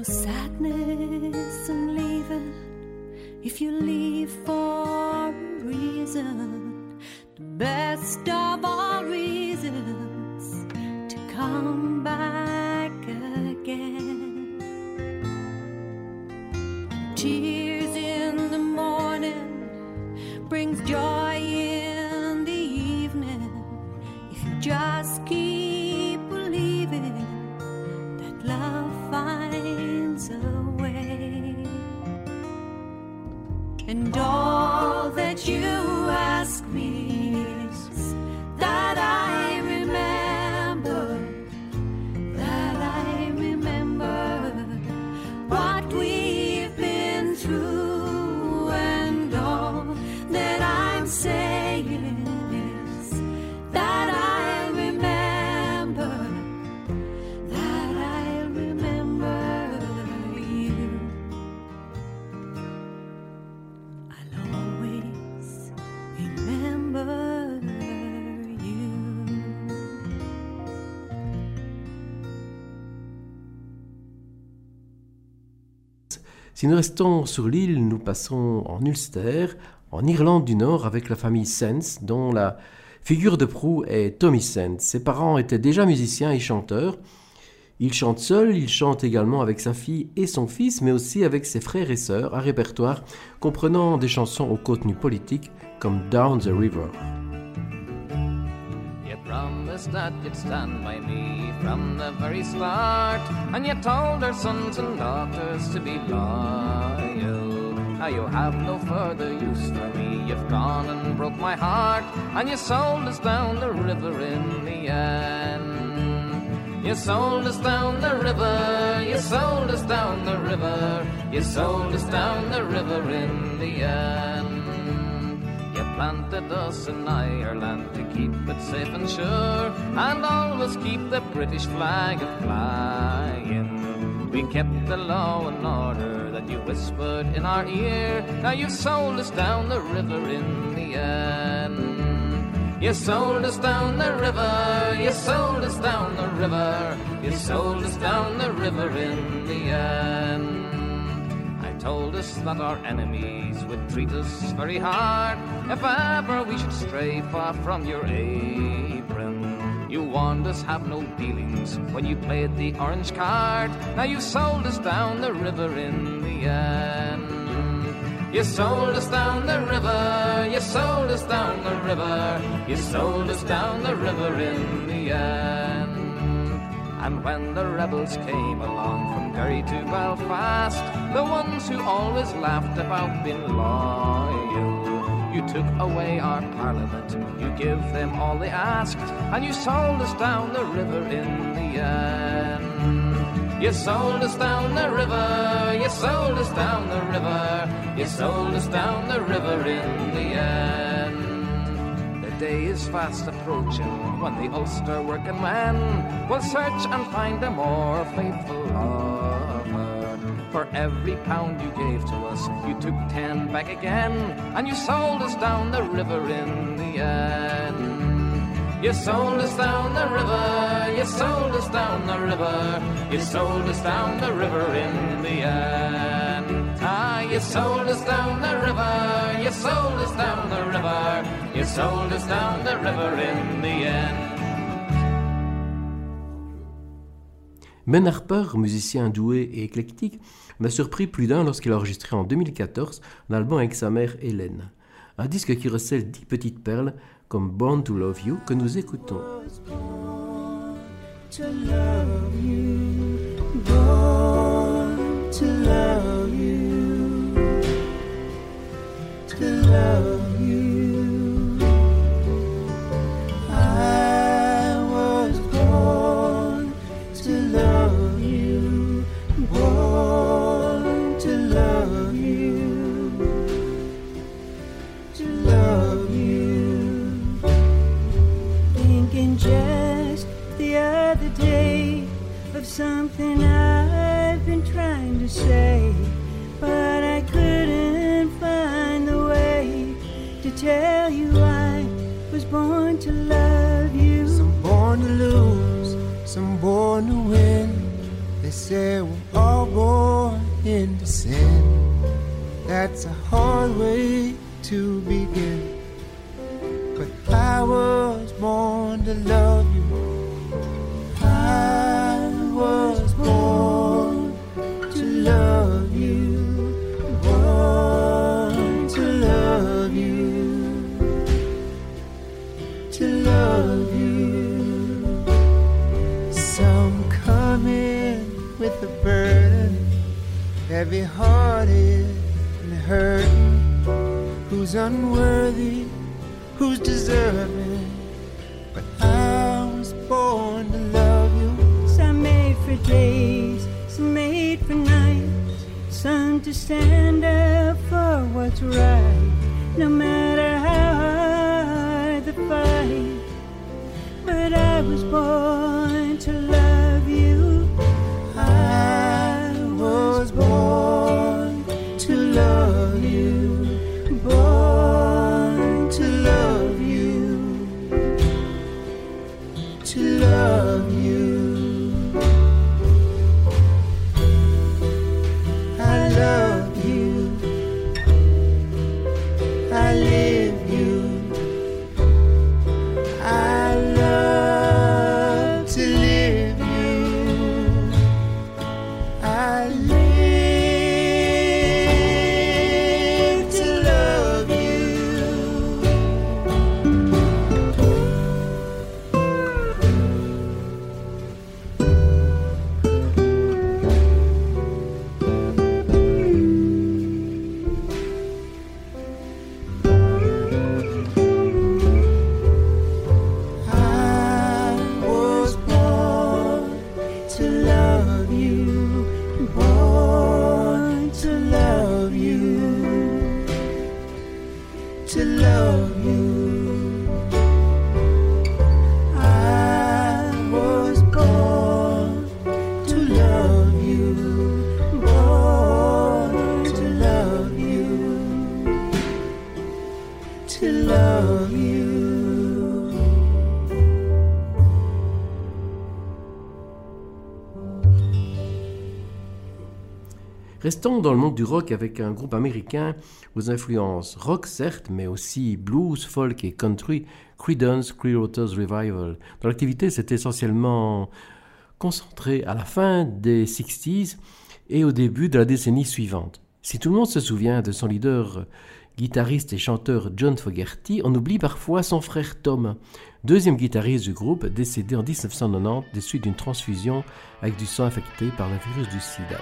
sadness and leaving. if you leave for Si nous restons sur l'île, nous passons en Ulster, en Irlande du Nord, avec la famille Sens, dont la figure de proue est Tommy Sens. Ses parents étaient déjà musiciens et chanteurs. Il chante seul, il chante également avec sa fille et son fils, mais aussi avec ses frères et sœurs, un répertoire comprenant des chansons au contenu politique comme Down the River. Promised that you'd stand by me from the very start, and you told our sons and daughters to be loyal. Now you have no further use for me. You've gone and broke my heart, and you sold us down the river in the end. You sold us down the river, you sold us down the river, you sold us down the river in the end. Planted us in Ireland to keep it safe and sure, and always keep the British flag a flying. We kept the law and order that you whispered in our ear. Now you've sold us down the river in the end. You sold us down the river, you sold us down the river, you sold us down the river in the end. Told us that our enemies would treat us very hard if ever we should stray far from your apron. You warned us have no dealings when you played the orange card. Now you sold us down the river in the end. You sold us down the river, you sold us down the river, you sold us down the river in the end. And when the rebels came along from Derry to Belfast, the ones who always laughed about being loyal, you took away our parliament, you give them all they asked, and you sold us down the river in the end. You sold us down the river, you sold us down the river, you sold us down the river in the end. Day is fast approaching when the Ulster working man will search and find a more faithful lover. For every pound you gave to us, you took ten back again, and you sold us down the river in the end. You sold us down the river, you sold us down the river, you sold us down the river in the end. You sold us down the river, you sold us down the river, you sold us down the river in the end. Ben Harper, musicien doué et éclectique, m'a surpris plus d'un lorsqu'il a enregistré en 2014 un album avec sa mère Hélène. Un disque qui recèle dix petites perles comme Born to Love You que nous écoutons. to love you, something I've been trying to say, tell you I was born to love you. Some born to lose, some born to win. They say we're all born into sin. That's a hard way to begin. But I was born to love you. I was born You. Some come in with a burden, heavy hearted and hurting. Who's unworthy? Who's deserving? But I was born to love you. Some made for days, some made for nights. Some to stand up for what's right, no matter how hard But I was born Restons dans le monde du rock avec un groupe américain aux influences rock certes, mais aussi blues, folk et country, Creedence Clearwater's Revival, l'activité s'est essentiellement concentrée à la fin des 60s et au début de la décennie suivante. Si tout le monde se souvient de son leader guitariste et chanteur John Fogerty, on oublie parfois son frère Tom, deuxième guitariste du groupe, décédé en 1990 des suites d'une transfusion avec du sang infecté par le virus du sida.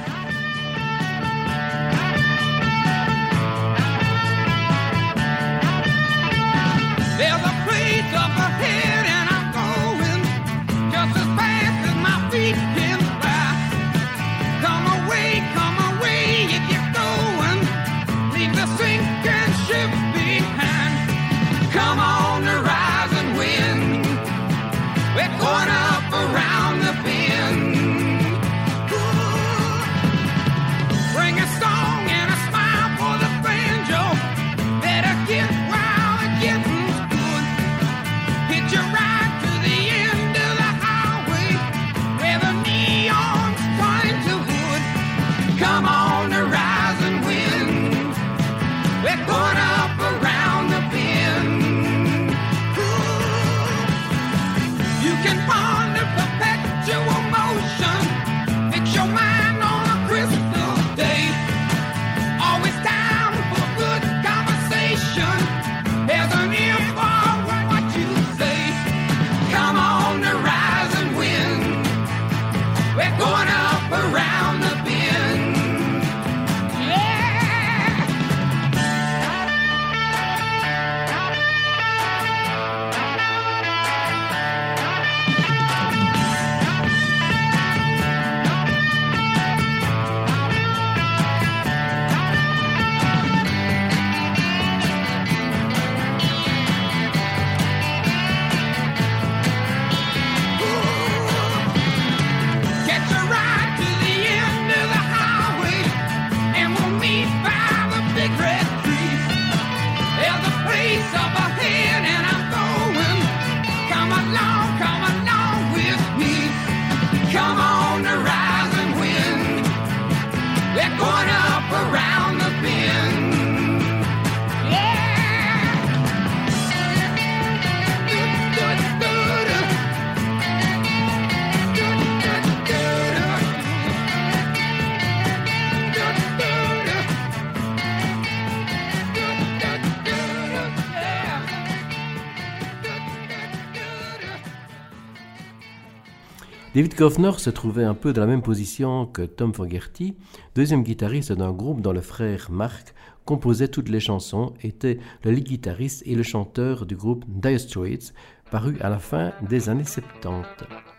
David Kofner se trouvait un peu dans la même position que Tom Fogerty, deuxième guitariste d'un groupe dont le frère Mark composait toutes les chansons, était le lead guitariste et le chanteur du groupe Dire Straits, paru à la fin des années 70.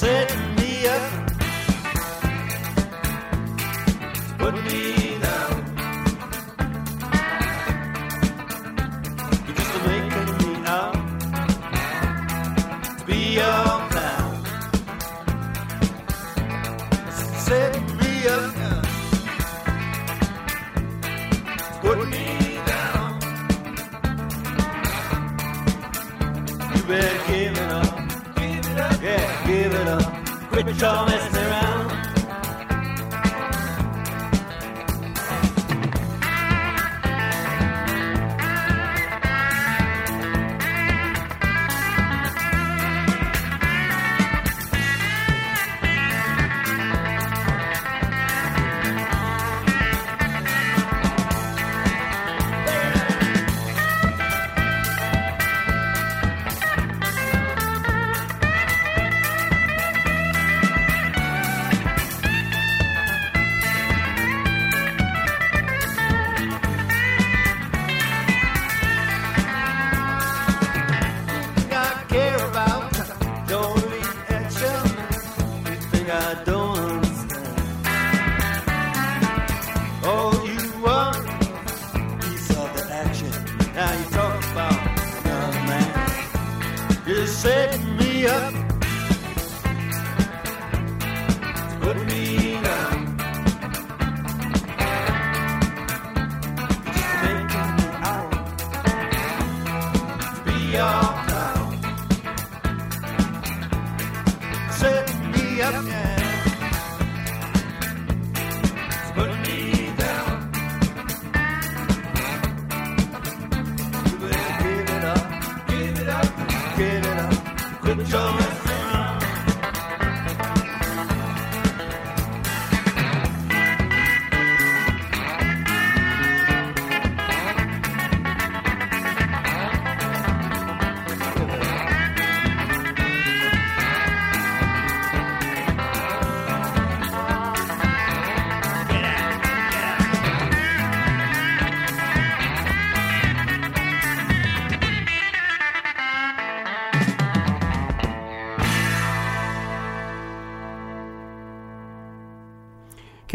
said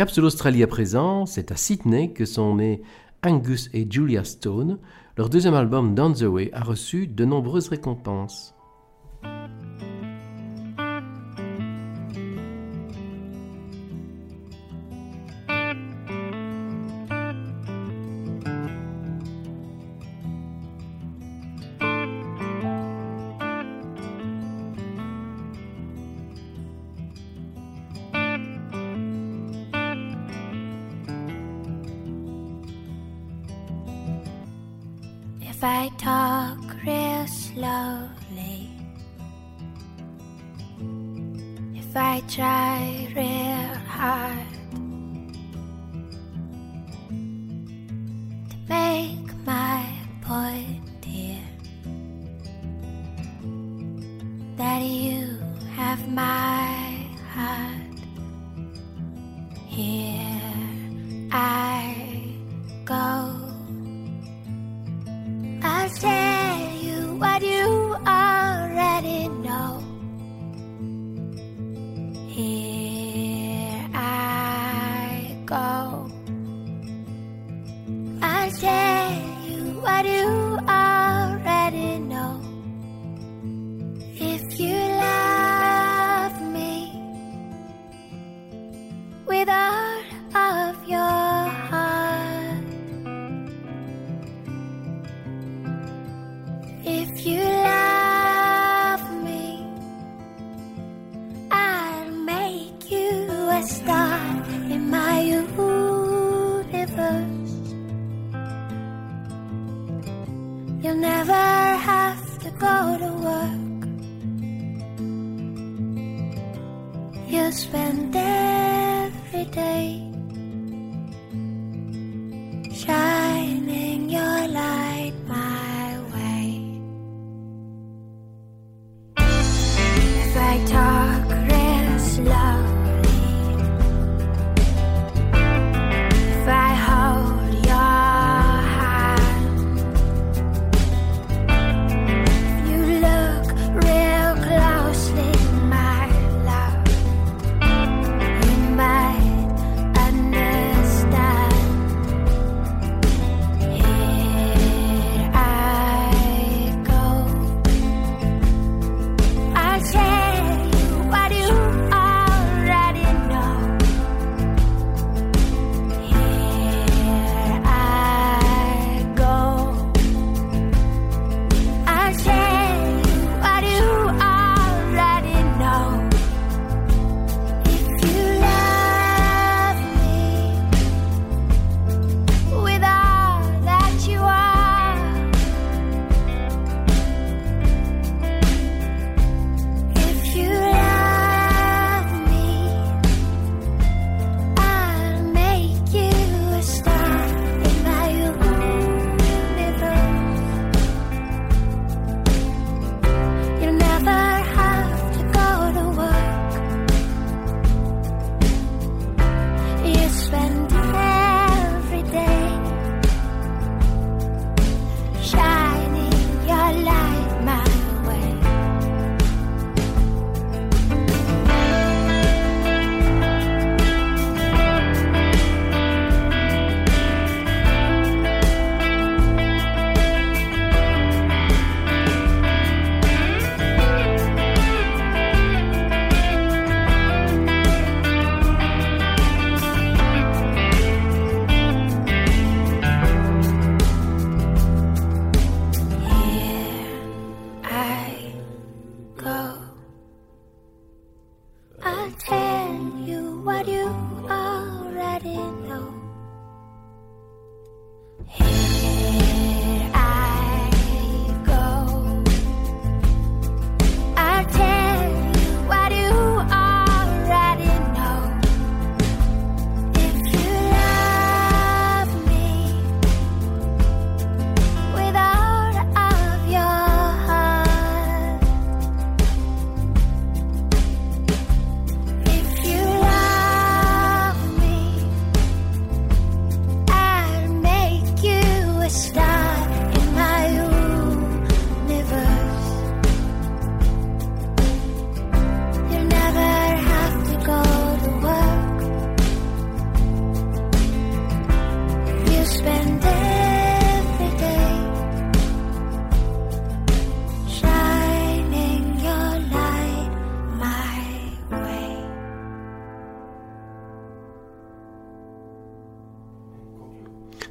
Cap sur l'Australie à présent, c'est à Sydney que sont nés Angus et Julia Stone. Leur deuxième album, Down the Way, a reçu de nombreuses récompenses.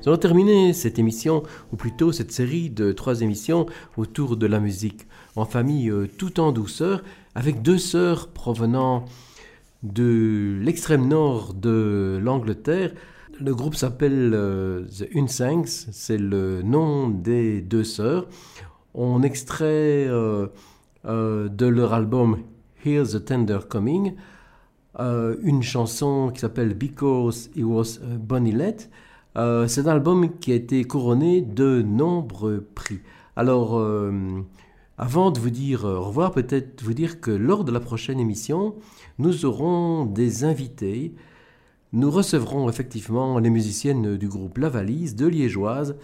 Nous allons terminer cette émission, ou plutôt cette série de trois émissions autour de la musique en famille euh, tout en douceur, avec deux sœurs provenant de l'extrême nord de l'Angleterre. Le groupe s'appelle euh, The Unsangs, c'est le nom des deux sœurs. On extrait euh, de leur album Here's a Tender Coming une chanson qui s'appelle Because It Was a Bonnet. Euh, c'est un album qui a été couronné de nombreux prix. Alors, euh, avant de vous dire au revoir, peut-être vous dire que lors de la prochaine émission, nous aurons des invités. Nous recevrons effectivement les musiciennes du groupe La Valise de Liégeoise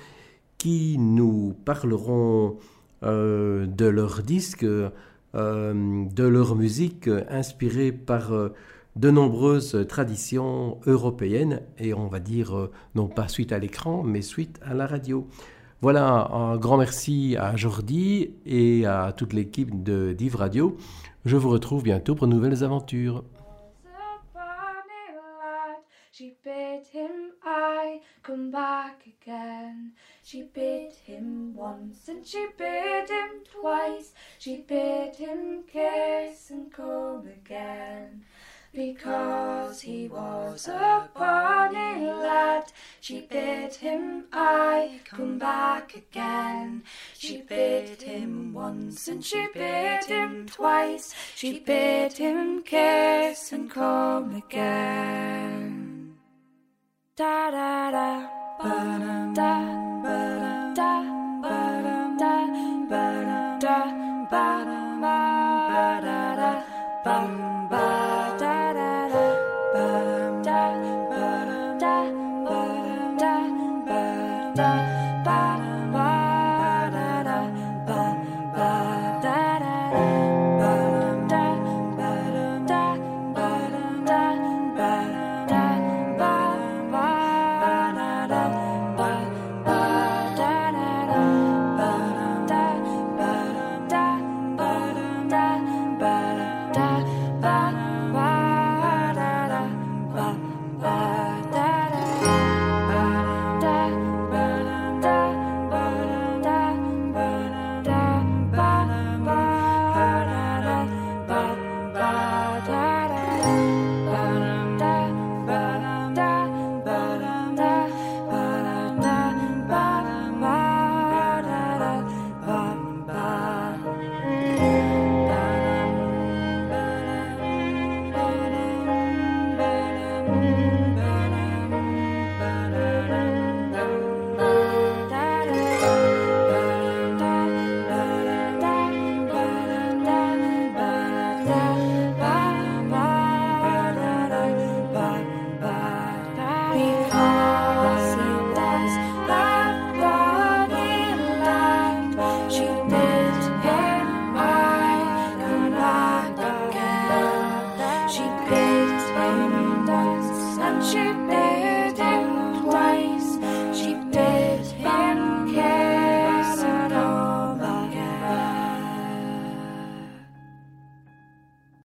qui nous parleront euh, de leurs disques, euh, de leur musique euh, inspirée par euh, de nombreuses traditions européennes et on va dire euh, non pas suite à l'écran mais suite à la radio. Voilà, un grand merci à Jordi et à toute l'équipe de Div Radio. Je vous retrouve bientôt pour de nouvelles aventures. Because he was a bonny lad, she bid him I come back again. She bid him once and she bid him twice. She bid him kiss and come again. Da da da ba da da ba da ba da ba da ba ba da da bum ba